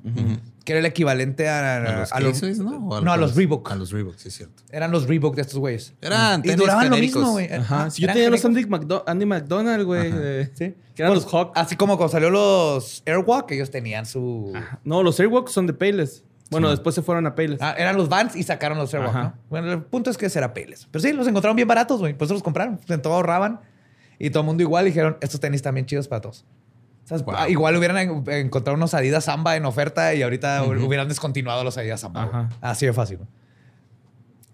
que era el equivalente a, ¿A los a los- Caseys, no? ¿O no, a los? Reebok. A los Reebok, sí, es cierto. Eran los Reebok de estos güeyes. Eran y duraban lo mismo, güey. Ajá. Sí, yo tenía los. Andy, McDo- Andy McDonald, güey. Sí. Que eran Pues, los Hawk. Así como cuando salió los Airwalk, ellos tenían su... No, los Airwalks son de Payless. Bueno, Sí. después se fueron a Payless. Ah, eran los Vans y sacaron los Airwalk. ¿no? Bueno, el punto es que era Payless. Pero sí, los encontraron bien baratos, güey. Por eso los compraron. En todo ahorraban. Y todo el mundo igual dijeron, estos tenis bien chidos para todos. Wow. ah, Igual hubieran en- encontrado unos Adidas Samba en oferta y ahorita hubieran descontinuado los Adidas Samba. Así de fácil. güey.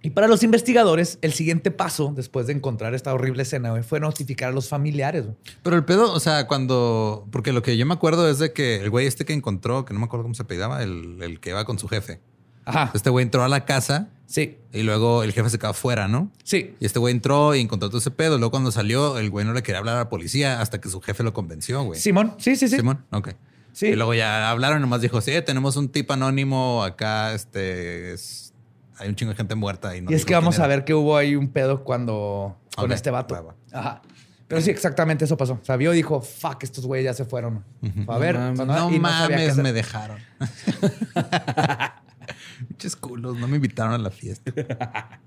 Y para los investigadores, el siguiente paso, después de encontrar esta horrible escena, güey, fue notificar a los familiares. güey. Pero el pedo, o sea, cuando. Porque lo que yo me acuerdo es de que el güey este que encontró, que no me acuerdo cómo se pedaba, el, el que iba con su jefe. Ajá. Este güey entró a la casa Sí, y luego el jefe se quedó afuera, ¿no? sí. Y este güey entró y encontró todo ese pedo. Luego cuando salió, el güey no le quería hablar a la policía hasta que su jefe lo convenció, güey. Simón, sí, sí, sí. Simón, ok. Sí. Y luego ya hablaron nomás dijo, sí, tenemos un tipo anónimo acá, este, es- hay un chingo de gente muerta. Y, no y es que vamos a ver que hubo ahí un pedo cuando con este vato. va, va. Ajá. Pero sí, exactamente eso pasó. O sea, vio y dijo, fuck, estos güeyes ya se fueron. Fue a ver, No mames. No y qué mames, me dejaron. Pinches culos, no me invitaron a la fiesta.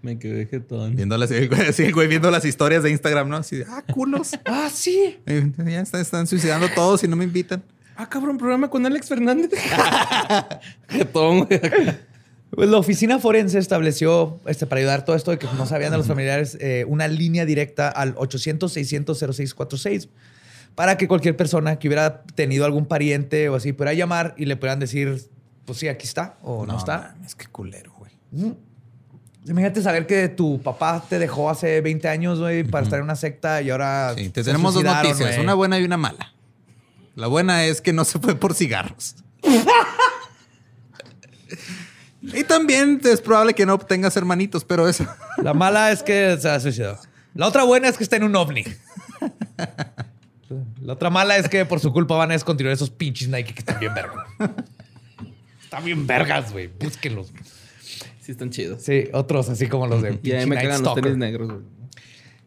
Me quedé jetón. Viendo las, el güey, así, el güey viendo las historias de Instagram, ¿no? Así de, ah, culos. Ah, sí. Ya están, están suicidando todos y no me invitan. Ah, cabrón, programa con Alex Fernández. jetón, güey. Pues la oficina forense estableció, este, para ayudar todo esto de que no sabían de los familiares, eh, una línea directa al 800-600-0646 para que cualquier persona que hubiera tenido algún pariente o así pudiera llamar y le pudieran decir, pues sí, aquí está o no, está. Es que culero, güey. Imagínate saber que tu papá te dejó hace 20 años, güey, para estar en una secta y ahora. Sí, te tenemos dos noticias, una buena y una mala. La buena es que no se fue por cigarros. y también es probable que no obtengas hermanitos, pero eso. La mala es que se ha suicidado. La otra buena es que está en un ovni. La otra mala es que por su culpa van a descontinuar esos pinches Nike que están bien vergas. Están bien vergas, güey. Búsquenlos. Sí, están chidos. Sí, otros así como los de Y me Night cagan los tenis negros, güey.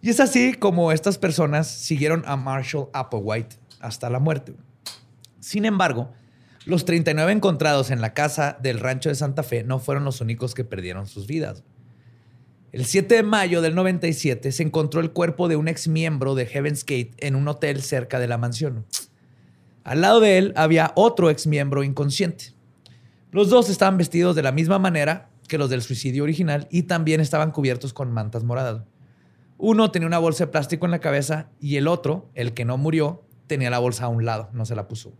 Y es así como estas personas siguieron a Marshall Applewhite hasta la muerte. Sin embargo, los 39 encontrados en la casa del rancho de Santa Fe no fueron los únicos que perdieron sus vidas. El 7 de mayo del 97 se encontró el cuerpo de un ex miembro de Heaven's Gate en un hotel cerca de la mansión. Al lado de él había otro ex miembro inconsciente. Los dos estaban vestidos de la misma manera que los del suicidio original y también estaban cubiertos con mantas moradas. Uno tenía una bolsa de plástico en la cabeza y el otro, el que no murió, tenía la bolsa a un lado, no se la puso.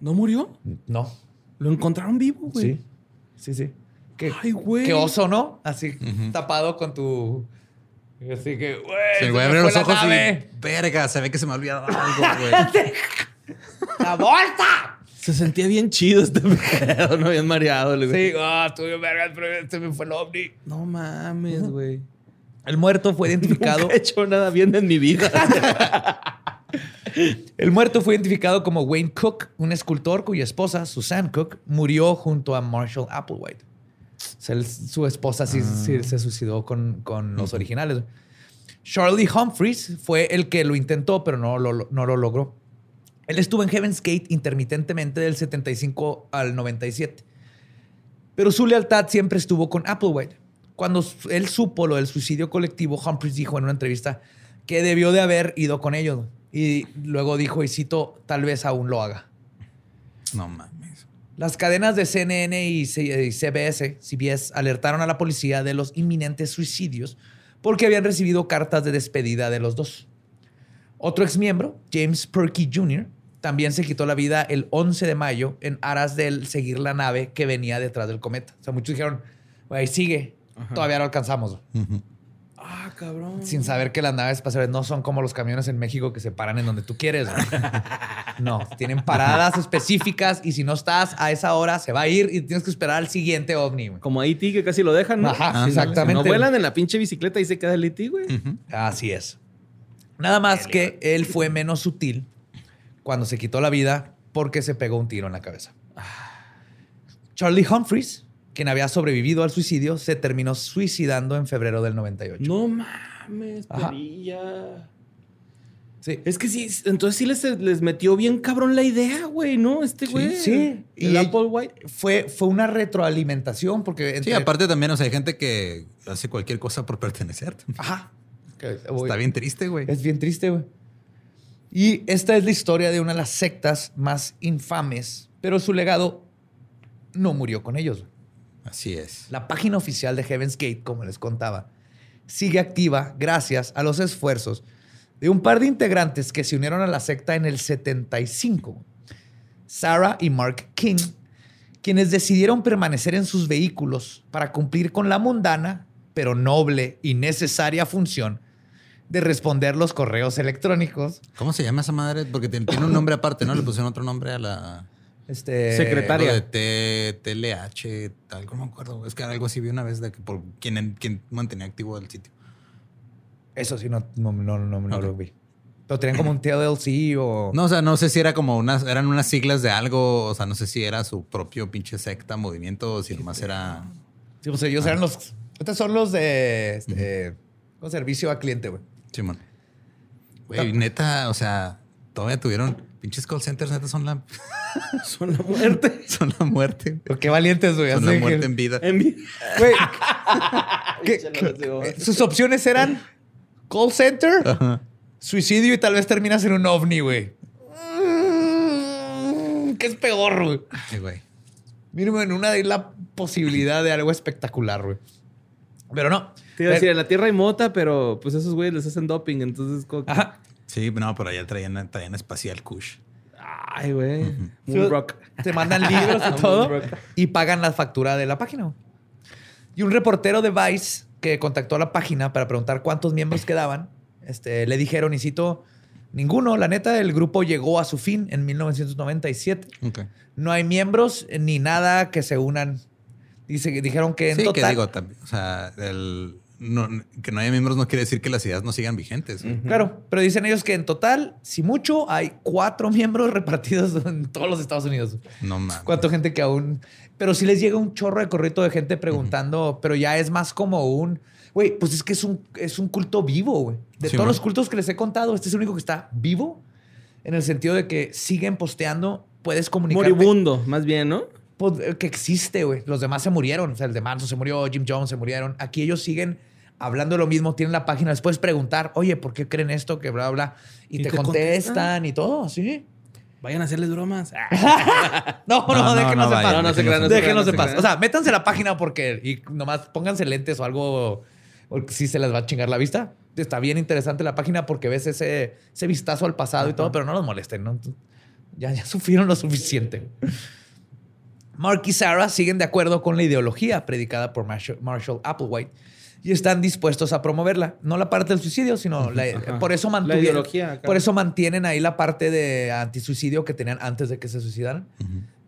¿No murió? No. Lo encontraron vivo, güey. Sí. Sí, sí. Qué, Ay, güey. qué oso, ¿no? Así tapado con tu. Así que, güey. Sí, se me abrió fue los ojos nave. y verga, se ve que se me ha olvidado algo, güey. ¡La bolsa! Se sentía bien chido este pedo, no bien mareado, güey. Sí, ah, estuve bien vergas, pero se me fue el ovni. No mames, güey. El muerto fue identificado. Nunca he hecho nada bien en mi vida. El muerto fue identificado como Wayne Cook, un escultor cuya esposa, Susan Cook, murió junto a Marshall Applewhite. O sea, él- su esposa sí, sí se suicidó con, con los originales. Charlie Humphreys fue el que lo intentó, pero no lo, no lo logró. Él estuvo en Heaven's Gate intermitentemente del 75 al 97. Pero su lealtad siempre estuvo con Applewhite. Cuando él supo lo del suicidio colectivo, Humphreys dijo en una entrevista que debió de haber ido con ellos. Y luego dijo, y cito, tal vez aún lo haga. No mames. Las cadenas de CNN y C- y CBS, CBS alertaron a la policía de los inminentes suicidios porque habían recibido cartas de despedida de los dos. Otro exmiembro, James Perky Jr., también se quitó la vida el 11 de mayo en aras del seguir la nave que venía detrás del cometa. O sea, muchos dijeron, Güey, sigue. Todavía lo alcanzamos. Ah, cabrón. Sin saber que las naves espaciales no son como los camiones en México que se paran en donde tú quieres. No, tienen paradas específicas y si no estás a esa hora se va a ir y tienes que esperar al siguiente ovni. güey. Como IT que casi lo dejan, ¿no? Ajá, exactamente. No vuelan en la pinche bicicleta y se queda el IT, güey. Así es. Nada más que él fue menos sutil cuando se quitó la vida porque se pegó un tiro en la cabeza. Charlie Humphreys, quien había sobrevivido al suicidio, se terminó suicidando en febrero del 98. No mames, perilla. Sí. Es que sí, entonces sí les, les metió bien cabrón la idea, güey, ¿no? Este güey. sí. El Y- Apple White. Fue, fue una retroalimentación porque... Sí, entre- aparte también, o sea, hay gente que hace cualquier cosa por pertenecer. Ajá. Está bien triste, güey. Es bien triste, güey. Y esta es la historia de una de las sectas más infames, pero su legado no murió con ellos. Así es. La página oficial de Heaven's Gate, como les contaba, sigue activa gracias a los esfuerzos de un par de integrantes que se unieron a la secta en el 75. Sarah y Mark King, quienes decidieron permanecer en sus vehículos para cumplir con la mundana, pero noble y necesaria función de responder los correos electrónicos. ¿Cómo se llama esa madre? Porque tiene un nombre aparte, ¿no? Le pusieron otro nombre a la... Este, Secretaria. Algo de T, TLH, tal, no me acuerdo. Es que algo así vi una vez de que por quién, quién mantenía activo el sitio. Eso sí, no, no, no, no, no Ok. lo vi. Pero tenían como un TLC o... No, o sea, no sé si era como unas, eran unas siglas de algo, o sea, no sé si era su propio pinche secta, movimiento, o si nomás era... Sí, pues ellos eran los. Estos son los de este, con servicio a cliente, güey. Simón. Güey, neta, o sea, todavía tuvieron pinches call centers, neta, son la, Son la muerte. son la muerte. Pero qué valientes, güey. Son así la que- muerte en vida. En Güey, ¿qué- Pinche qué- loco, eh, sus opciones eran call center, Ajá. suicidio y tal vez terminas en un ovni, güey. Mm, ¿Qué es peor, güey? Sí, güey. Mínimo en una hay la posibilidad de algo espectacular, güey. Pero no. Te iba a decir, en la Tierra hay mota, pero pues esos güeyes les hacen doping, entonces... Ajá. Sí, no, pero allá traían, traían espacial Kush. Ay, güey. Moonrock. Te mandan libros y todo y pagan la factura de la página. Y un reportero de Vice que contactó a la página para preguntar cuántos miembros quedaban, este, le dijeron, y cito, ninguno, la neta, el grupo llegó a su fin en 1997. Ok. No hay miembros ni nada que se unan. Dice, dijeron que en Sí, total... que digo también. O sea, el, no- que no haya miembros no quiere decir que las ideas no sigan vigentes. Claro, pero dicen ellos que en total, si mucho, hay cuatro miembros repartidos en todos los Estados Unidos. No mames. Cuánta gente que aún. Pero sí les llega un chorro de corrito de gente preguntando, pero ya es más como un. Güey, pues es que es un, es un culto vivo, güey. De Sí, todos man. los cultos que les he contado, este es el único que está vivo en el sentido de que siguen posteando, puedes comunicar. Moribundo, más bien, ¿no? Que existe, güey. Los demás se murieron. O sea, el de Manson se murió, Jim Jones se murieron. Aquí ellos siguen hablando de lo mismo, tienen la página. Les puedes preguntar, oye, ¿por qué creen esto? Que bla, bla. Y, ¿Y te, te contestan contestan? y todo, sí. Vayan a hacerles bromas. Ah, No, no, No, no en paz. no, no se crean, no se Déjenlos crean, en no se paz. O sea, métanse a la página porque y nomás pónganse lentes o algo porque sí se les va a chingar la vista. Está bien interesante la página porque ves ese, ese vistazo al pasado y todo, pero no los molesten. ¿no? Ya, ya sufrieron lo suficiente. Mark y Sarah siguen de acuerdo con la ideología predicada por Marshall Applewhite y están dispuestos a promoverla. No la parte del suicidio, sino la- por eso mantuvieron. Por eso mantienen ahí la parte de antisuicidio que tenían antes de que se suicidaran.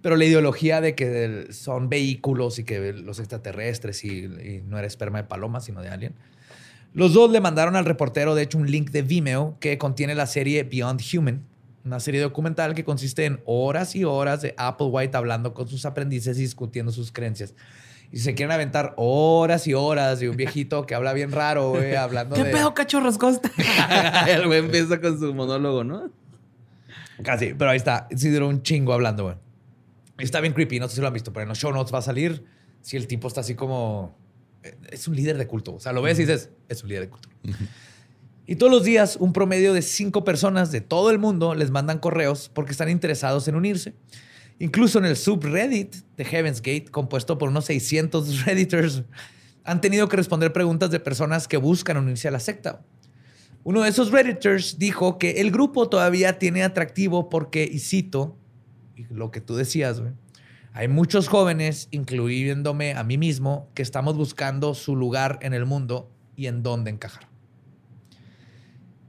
Pero la ideología de que son vehículos y que los extraterrestres y, y no era esperma de paloma, sino de alien. Los dos le mandaron al reportero, de hecho, un link de Vimeo que contiene la serie Beyond Human, una serie documental que consiste en horas y horas de Applewhite hablando con sus aprendices y discutiendo sus creencias. Y se quieren aventar horas y horas de un viejito que habla bien raro, güey, hablando ¿Qué de... pedo, cachorros Costa? El güey empieza con su monólogo, ¿no? Casi, pero ahí está. Sí duró un chingo hablando, güey. Está bien creepy, no sé si lo han visto, pero en los show notes va a salir si el tipo está así como... eh, Es un líder de culto. O sea, lo ves y dices, es un líder de culto. Y todos los días, un promedio de cinco personas de todo el mundo les mandan correos porque están interesados en unirse. Incluso en el subreddit de Heaven's Gate, compuesto por unos 600 redditors, han tenido que responder preguntas de personas que buscan unirse a la secta. Uno de esos redditors dijo que el grupo todavía tiene atractivo porque, y cito, lo que tú decías, Hay muchos jóvenes, incluyéndome a mí mismo, que estamos buscando su lugar en el mundo y en dónde encajar.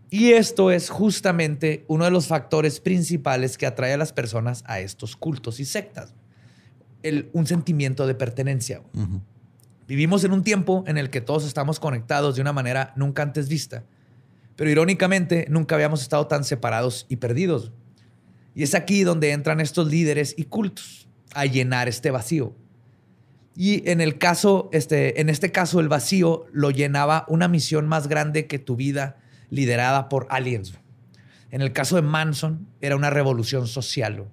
Y esto es justamente uno de los factores principales que atrae a las personas a estos cultos y sectas. El- un sentimiento de pertenencia. Vivimos en un tiempo en el que todos estamos conectados de una manera nunca antes vista. Pero irónicamente, nunca habíamos estado tan separados y perdidos. Y es aquí donde entran estos líderes y cultos a llenar este vacío. Y en el caso, este, en este caso, el vacío lo llenaba una misión más grande que tu vida, liderada por aliens. En el caso de Manson, era una revolución social.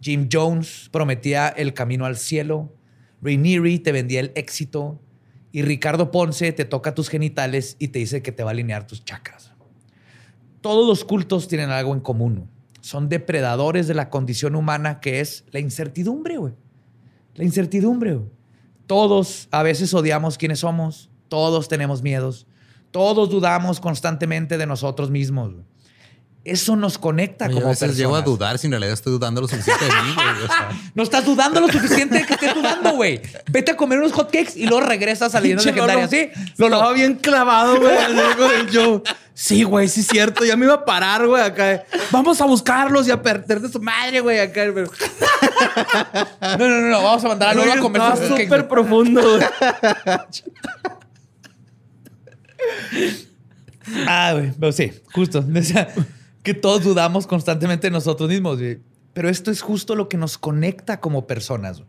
Jim Jones prometía el camino al cielo. Rainieri te vendía el éxito. Y Ricardo Ponce te toca tus genitales y te dice que te va a alinear tus chakras. Todos los cultos tienen algo en común. Son depredadores de la condición humana que es la incertidumbre, güey. La incertidumbre, güey. Todos a veces odiamos quiénes somos. Todos tenemos miedos. Todos dudamos constantemente de nosotros mismos. güey. Eso nos conecta Yo como a veces llego a personas. dudar si en realidad estoy dudando lo suficiente de mí, güey. O sea, No estás dudando lo suficiente de que estés dudando, güey. Vete a comer unos hotcakes y luego regresas a leyendas legendarias. Sí, Lolo. Estaba bien clavado, güey. Sí, güey, sí es cierto. Ya me iba a parar, güey, acá. Vamos a buscarlos y a perder de su madre, güey, acá. Pero... No, no, no, no. Vamos a mandar a Lolo a comer Estaba súper profundo, güey. Ah, güey. Pero sí, justo. O sea, que todos dudamos constantemente de nosotros mismos, güey. Pero esto es justo lo que nos conecta como personas. güey.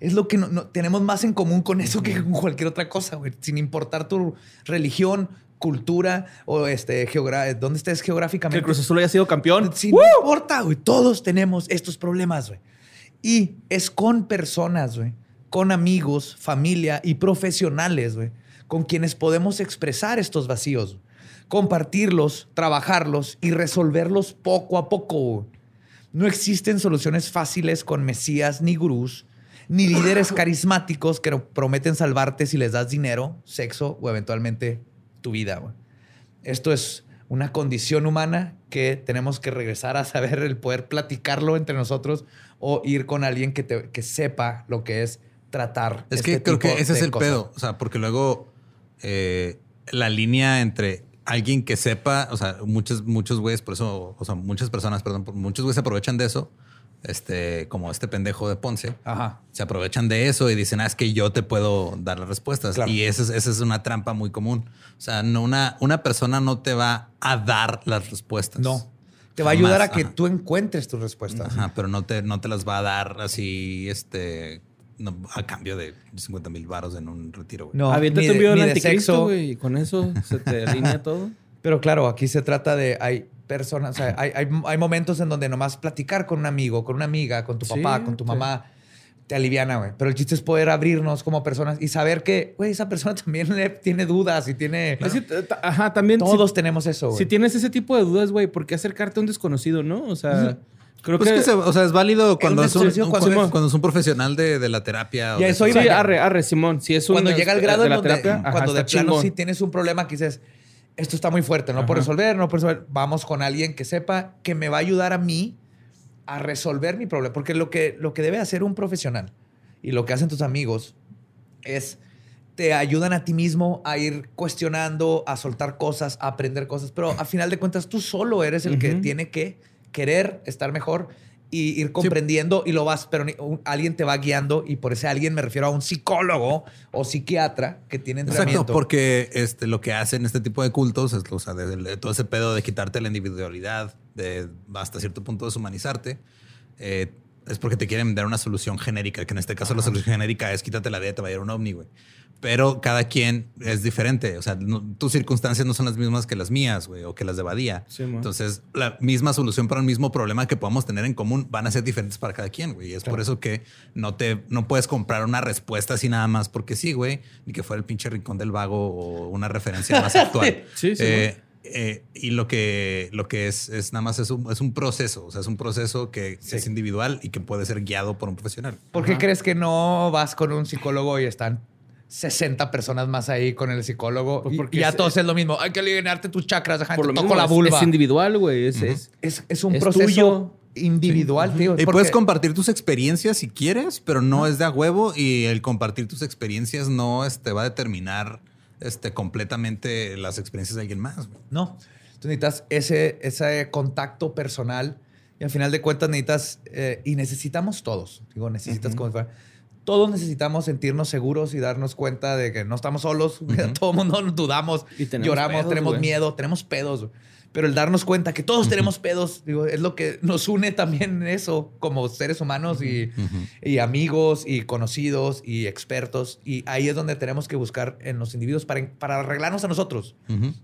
Es lo que no- no- tenemos más en común con eso que con cualquier otra cosa, güey. Sin importar tu religión, cultura o este, dónde estés Que geográficamente. el Cruz Azul haya sido campeón. Sí, no importa, güey. Todos tenemos estos problemas, güey. Y es con personas, güey. Con amigos, familia y profesionales, güey. Con quienes podemos expresar estos vacíos. Compartirlos, trabajarlos y resolverlos poco a poco. No existen soluciones fáciles con mesías ni gurús, ni líderes carismáticos que prometen salvarte si les das dinero, sexo o eventualmente tu vida. Esto es una condición humana que tenemos que regresar a saber el poder platicarlo entre nosotros o ir con alguien que, te- que sepa lo que es tratar. Es este que creo tipo que ese es el cosas. pedo. O sea, porque luego eh, la línea entre alguien que sepa, o sea, muchos, muchos güeyes, por eso, o sea, muchas personas, perdón, muchos güeyes se aprovechan de eso. Este, como este pendejo de Ponce, Ajá. se aprovechan de eso y dicen, ah, es que yo te puedo dar las respuestas. Claro. Y esa es, esa es una trampa muy común. O sea, no una, una persona no te va a dar las respuestas. No. Te va a ayudar a que ajá. tú encuentres tus respuestas. Ajá, pero no te, no te las va a dar así, este, no, a cambio de 50 mil baros en un retiro. güey. No, Aviéntate ni un de- video del de anticristo, sexo. güey, y con eso se te alinea todo. Pero claro, aquí se trata de hay personas, o sea, hay, hay, hay momentos en donde nomás platicar con un amigo, con una amiga, con tu Sí, papá, con tu sí. mamá, te aliviana, güey. Pero el chiste es poder abrirnos como personas y saber que, güey, esa persona también le- tiene dudas y tiene... Ajá, también. si- Todos tenemos eso, güey. Si tienes ese tipo de dudas, güey, ¿por qué acercarte a un desconocido, no? O sea, creo Pues que. que se- o sea, es válido cuando es un, un- cuando es- cuando es un profesional de, de la terapia. o Y a de eso iba. Sí, ya. arre, arre, Simón. Si es un. cuando llega el grado de en la donde, terapia, ajá, cuando de plano chingón. sí tienes un problema que dices, esto está muy fuerte, no puedo resolver, no puedo resolver. Vamos con alguien que sepa que me va a ayudar a mí a resolver mi problema. Porque lo que, lo que debe hacer un profesional y lo que hacen tus amigos es te ayudan a ti mismo a ir cuestionando, a soltar cosas, a aprender cosas. Pero a final de cuentas, tú solo eres el que Ujú. tiene que querer estar mejor y ir comprendiendo y lo vas, pero un- alguien te va guiando y por ese alguien me refiero a un psicólogo o psiquiatra que tiene entrenamiento. Exacto, porque este, lo que hacen este tipo de cultos es o sea, de, de todo ese pedo de quitarte la individualidad, de hasta cierto punto deshumanizarte, eh, es porque te quieren dar una solución genérica, que en este caso la solución genérica es quítate la vida, te va a ir un ovni, güey. Pero cada quien es diferente. O sea, no- tus circunstancias no son las mismas que las mías, güey, o que las de Badía. Sí. Entonces, la misma solución para el mismo problema que podamos tener en común van a ser diferentes para cada quien, güey. Y es por eso que no te no puedes comprar una respuesta así nada más porque sí, güey, ni que fuera el pinche rincón del vago o una referencia más actual. Sí, sí, Eh, eh, y lo que, lo que es, es nada más es un, es un proceso, o sea, es un proceso que es individual y que puede ser guiado por un profesional. ¿Por qué crees que no vas con un psicólogo y están 60 personas más ahí con el psicólogo? Pues y- porque y ya es- todos es lo mismo. Hay que alinearte tus chakras, deja Por te lo toco mismo, la es- vulva. Es, individual, güey. Es, es, Es, es un es proceso tuyo. individual, tío. Y porque- puedes compartir tus experiencias si quieres, pero no es de a huevo y el compartir tus experiencias no este, va a determinar este, completamente las experiencias de alguien más. güey. No. Tú necesitas ese, ese contacto personal y al final de cuentas necesitas, eh, y necesitamos todos, digo, necesitas como si fuera- todos necesitamos sentirnos seguros y darnos cuenta de que no estamos solos, todo el mundo dudamos, Y tenemos lloramos, pedos, tenemos miedo, tenemos pedos, pero el darnos cuenta que todos tenemos pedos, digo, es lo que nos une también en eso como seres humanos y, y amigos y conocidos y expertos. Y ahí es donde tenemos que buscar en los individuos para, para arreglarnos a nosotros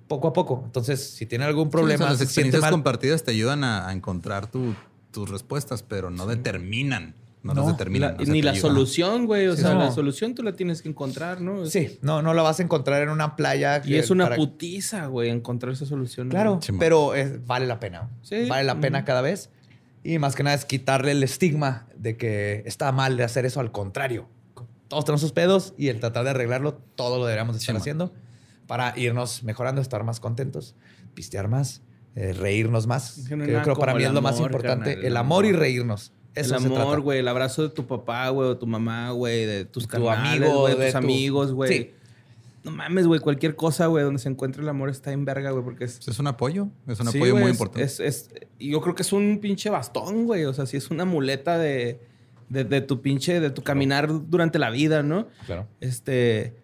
poco a poco. Entonces, si tienen algún Sí, o problema, sea, las experiencias mal, compartidas te ayudan a, a encontrar tu- tus respuestas, pero no determinan. No, No, las determinan. ni la ayudan. solución, güey. O Sí, sea, no. la solución tú la tienes que encontrar, ¿no? Sí, no, no la vas a encontrar en una playa. Y que es una para- putiza, güey, encontrar esa solución. Claro, güey. Pero es- vale la pena. Sí. Vale la pena Ujú. cada vez. Y más que nada es quitarle el estigma de que está mal de hacer eso. Al contrario, todos tenemos sus pedos y el tratar de arreglarlo, todo lo deberíamos de estar haciendo para irnos mejorando, estar más contentos, pistear más, eh, reírnos más. Es que no Que yo creo para mí es lo más importante. carnal, el amor y reírnos. Eso el amor, güey, el abrazo de tu papá, güey, o tu mamá, güey, de tus Tu carnales, amigo, güey, de tus tu- amigos, güey. Sí. No mames, güey, cualquier cosa, güey, donde se encuentre el amor está en verga, güey, porque es... Pues Es un apoyo, es un Sí, apoyo muy es- importante. Es, es- yo creo que es un pinche bastón, güey. O sea, sí es una muleta de, de, de tu pinche, de tu caminar durante la vida, ¿no? Claro. Este.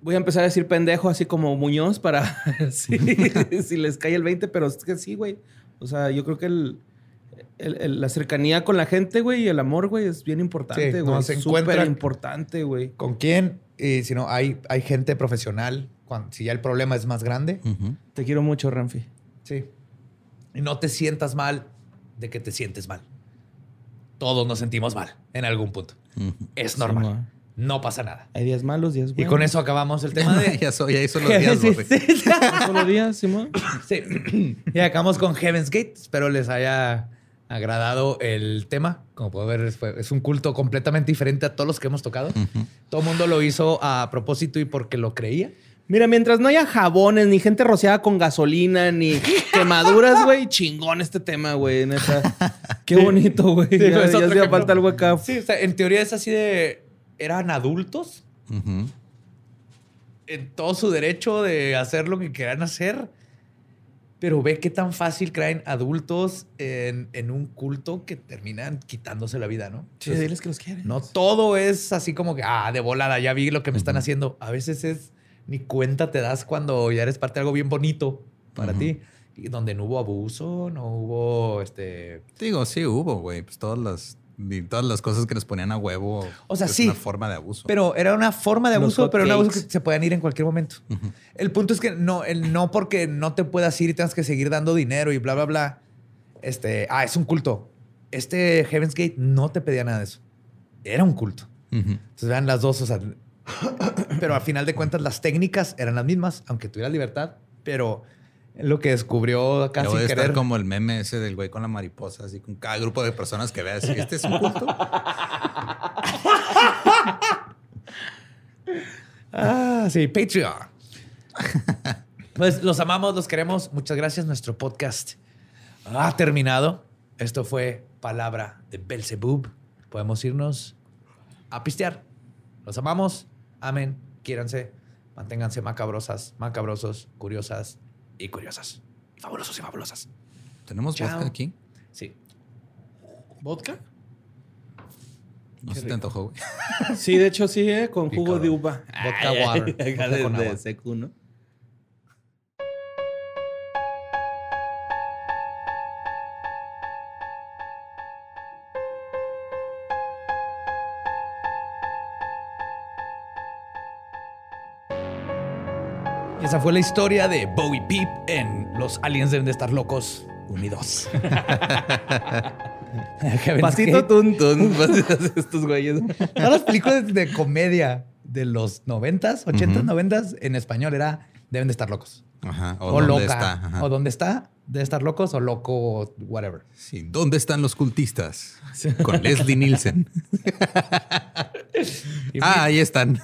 Voy a empezar a decir pendejo así como Muñoz para si, si les cae el 20, pero es que sí, güey. O sea, yo creo que el, el- el- la cercanía con la gente, güey, y el amor, güey, es bien importante, Sí, güey. no, se Es Súper encuentran- importante, güey. ¿Con quién? Y si no, hay, hay gente profesional. Cuando, si ya el problema es más grande. Te quiero mucho, Ramfi. sí. Y no te sientas mal de que te sientes mal. Todos nos sentimos mal en algún punto. Es normal. ma. no pasa nada. Hay días malos, días Y buenos. con eso acabamos el tema de... ya, soy, ya hizo los días, Sí, sí, sí. Solo días, Simón. Sí. Y acabamos con Heaven's Gate. Espero les haya agradado el tema. Como puedo ver, es, un culto completamente diferente a todos los que hemos tocado. Todo el mundo lo hizo a propósito y porque lo creía. Mira, mientras no haya jabones, ni gente rociada con gasolina, ni quemaduras, güey, chingón este tema, güey, neta. Qué bonito, güey. Sí, ya hacía falta algo acá. Sí, o sea, en teoría es así de... Eran adultos en todo su derecho de hacer lo que quieran hacer. Pero ve qué tan fácil caen adultos en, en un culto que terminan quitándose la vida, ¿no? Sí, Entonces, diles que los quieren. No todo es así como que, ah, de volada, ya vi lo que me están haciendo. A veces es ni cuenta te das cuando ya eres parte de algo bien bonito para ti. Y donde no hubo abuso, no hubo este. Digo, sí hubo, güey. Pues todas las, y todas las cosas que les ponían a huevo. O sea, es sí. una forma de abuso. Pero era una forma de abuso, pero un abuso que cakes. se podían ir en cualquier momento. El punto es que no, el no porque no te puedas ir y tengas que seguir dando dinero y bla, bla, bla. Este, ah, es un culto. Este Heaven's Gate no te pedía nada de eso. Era un culto. Ujú. Entonces vean las dos, o sea, pero al final de cuentas las técnicas eran las mismas, aunque tuvieras libertad, pero lo que descubrió sin de estar querer. como el meme ese del güey con la mariposa, así con cada grupo de personas que veas. ¿Este es un culto? Ah, sí, Patreon. pues los amamos, los queremos. Muchas gracias. Nuestro podcast ha terminado. Esto fue Palabra de Belzebub. Podemos irnos a pistear. Los amamos. Amen. Quiéranse. Manténganse macabrosas, macabrosos, curiosas y curiosas. Y fabulosos y fabulosas. ¿Tenemos Chao. vodka aquí? Sí. ¿Vodka? No se te antojó, güey. Sí, de hecho sí, ¿eh? Con jugo de uva. Vodka Ay, water. Vodka de, con de agua. secu, ¿no? Esa fue la historia de Bowie Peep en Los Aliens deben de estar locos unidos. Pasito Gate. tun tun. Estos güeyes. Todas las películas de comedia de los noventas, ochentas, noventas, en español era deben de estar locos. Ajá. O, O, dónde loca. está. Ajá. O dónde está, debe estar locos o loco, whatever. Sí. ¿Dónde están los cultistas? Con Leslie Nielsen. ah, ahí están.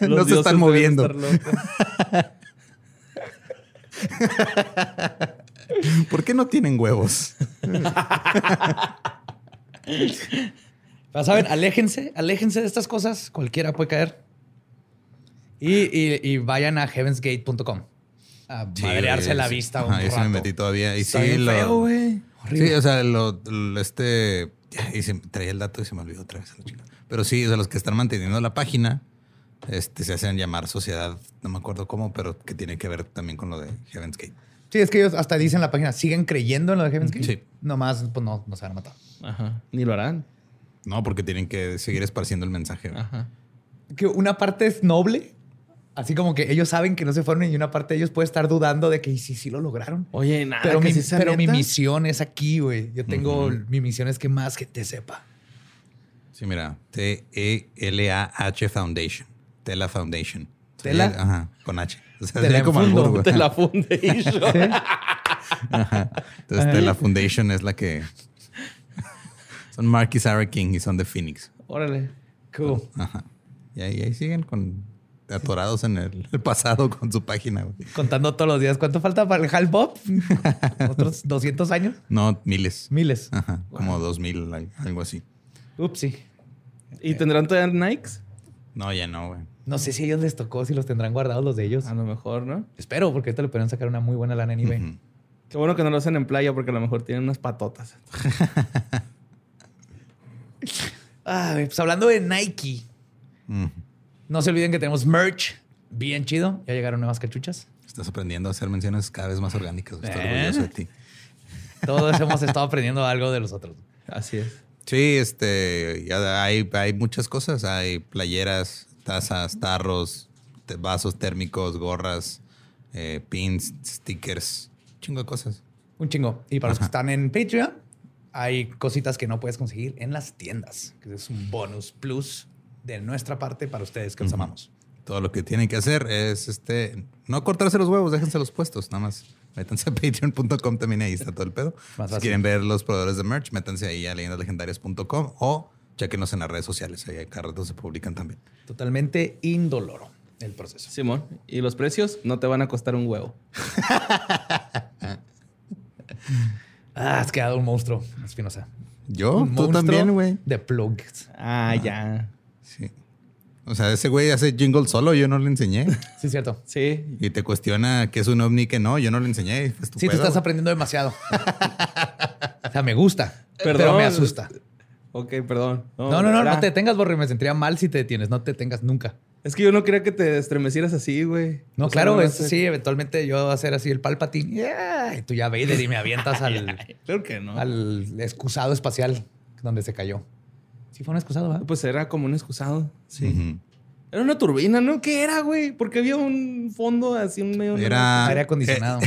no se están moviendo. ¿Por qué no tienen huevos? Saben, aléjense, aléjense de estas cosas. Cualquiera puede caer. Y, y- y vayan a heavensgate.com a madrearse la vista. un Ajá, yo sí me metí todavía. Y Está sí, bien lo. feo, güey. Horrible. Sí, o sea, lo, lo- este. ya, Y se, traía el dato y se me olvidó otra vez. Pero sí, o sea, los que están manteniendo la página este, se hacen llamar sociedad, no me acuerdo cómo, pero que tiene que ver también con lo de Heaven's Gate. Sí, es que ellos hasta dicen en la página, ¿siguen creyendo en lo de Heaven's Gate? Sí. Nomás, pues no, no se van a matar. Ajá. Ni lo harán. No, porque tienen que seguir esparciendo el mensaje. Ajá. Que una parte es noble, así como que ellos saben que no se fueron y una parte de ellos puede estar dudando de que "¿Y si sí lo lograron. Oye, nada. Pero, que mi, sí pero misión es aquí, güey. Yo tengo, mi misión es que más gente sepa. Sí, mira, T-E-L-A-H Foundation. Tela Foundation. ¿Tela? Ajá, con H. O sea, Tela como fundo, albur, güey. De la Foundation. Ajá. Entonces, Tela Foundation es la que. Son Mark y Sarah King y son de Phoenix. Órale. Cool. Ajá. Y ahí, ahí siguen con atorados en el, el pasado con su página. güey. Contando todos los días. ¿Cuánto falta para el Hal Pop? ¿Otros 200 años? No, miles. Miles. Ajá, como dos mil, al- algo así. Upsi. ¿Y tendrán todavía Nikes? No, ya no, güey. No sé si a ellos les tocó, si los tendrán guardados los de ellos. A lo mejor, ¿no? Espero, porque ahorita le pueden sacar una muy buena lana en eBay. Ujú. Qué bueno que no lo hacen en playa porque a lo mejor tienen unas patotas. Ah, pues hablando de Nike, no se olviden que tenemos merch bien chido. Ya llegaron nuevas cachuchas. Estás aprendiendo a hacer menciones cada vez más orgánicas. Estoy ¿Eh? orgulloso de ti. Todos hemos estado aprendiendo algo de los otros. Así es. Sí, este, hay, hay muchas cosas. Hay playeras, tazas, tarros, vasos térmicos, gorras, eh, pins, stickers, chingo de cosas. Un chingo. Y para los que están en Patreon, hay cositas que no puedes conseguir en las tiendas, que es un bonus plus de nuestra parte para ustedes que los amamos. Todo lo que tienen que hacer es este, no cortarse los huevos, déjense los puestos, nada más. Métanse a patreon.com también ahí está todo el pedo. Más si fácil. quieren ver los proveedores de merch, métanse ahí a leyendaslegendarias.com o chequenos en las redes sociales. Ahí cada rato se publican también. Totalmente indoloro el proceso. Simón. ¿Y los precios? No te van a costar un huevo. Ah, has quedado un monstruo, Espinosa. Yo, Un tú monstruo también, güey. De plugs. Ah, ya. Sí. O sea, ese güey hace jingle solo, yo no le enseñé. Sí, es cierto. Sí. Y te cuestiona que es un ovni que no, yo no le enseñé. Sí, tú pedo. estás aprendiendo demasiado. o sea, me gusta, pero Perdón. me asusta. Ok, perdón. No, no, no, no te detengas, Borre. Me sentiría mal si te detienes. No te detengas nunca. Es que yo no quería que te estremecieras así, güey. No, O sea, claro, no es, sí, eventualmente yo voy a hacer así el Palpatine. Yeah, y tú ya Vader y me avientas al, Claro que no. al excusado espacial donde se cayó. Sí, fue un excusado, ¿verdad? Pues era como un excusado. Sí. Era una turbina, ¿no? ¿Qué era, güey? Porque había un fondo así, un medio. Era, Aire acondicionado.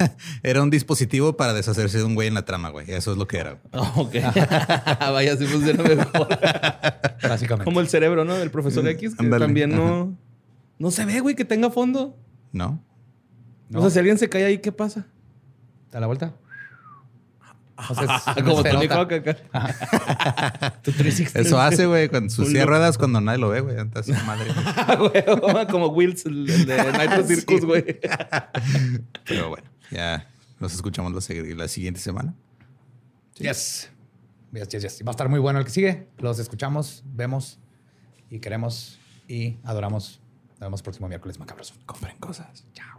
era un dispositivo para deshacerse de un güey en la trama, güey. Eso es lo que era. Ok. Vaya, sí funciona mejor. Básicamente. Como el cerebro, ¿no? Del profesor X, que también no. No se ve, güey, que tenga fondo. ¿No? ¿No? O sea, si alguien se cae ahí, ¿qué pasa? ¿Da la vuelta? Como Tony. Hawk acá. Tu 360. Eso hace, güey, con sus silla ruedas cuando nadie lo ve, güey. Antes, madre. Como Wills, el el de Nitro. Circus, güey. Pero bueno, ya nos escuchamos la, siguiente semana. Yes. Yes, yes, yes. Va a estar muy bueno el que sigue. Los escuchamos, vemos y queremos y adoramos. Nos vemos próximo miércoles macabroso. Compren cosas. Chao.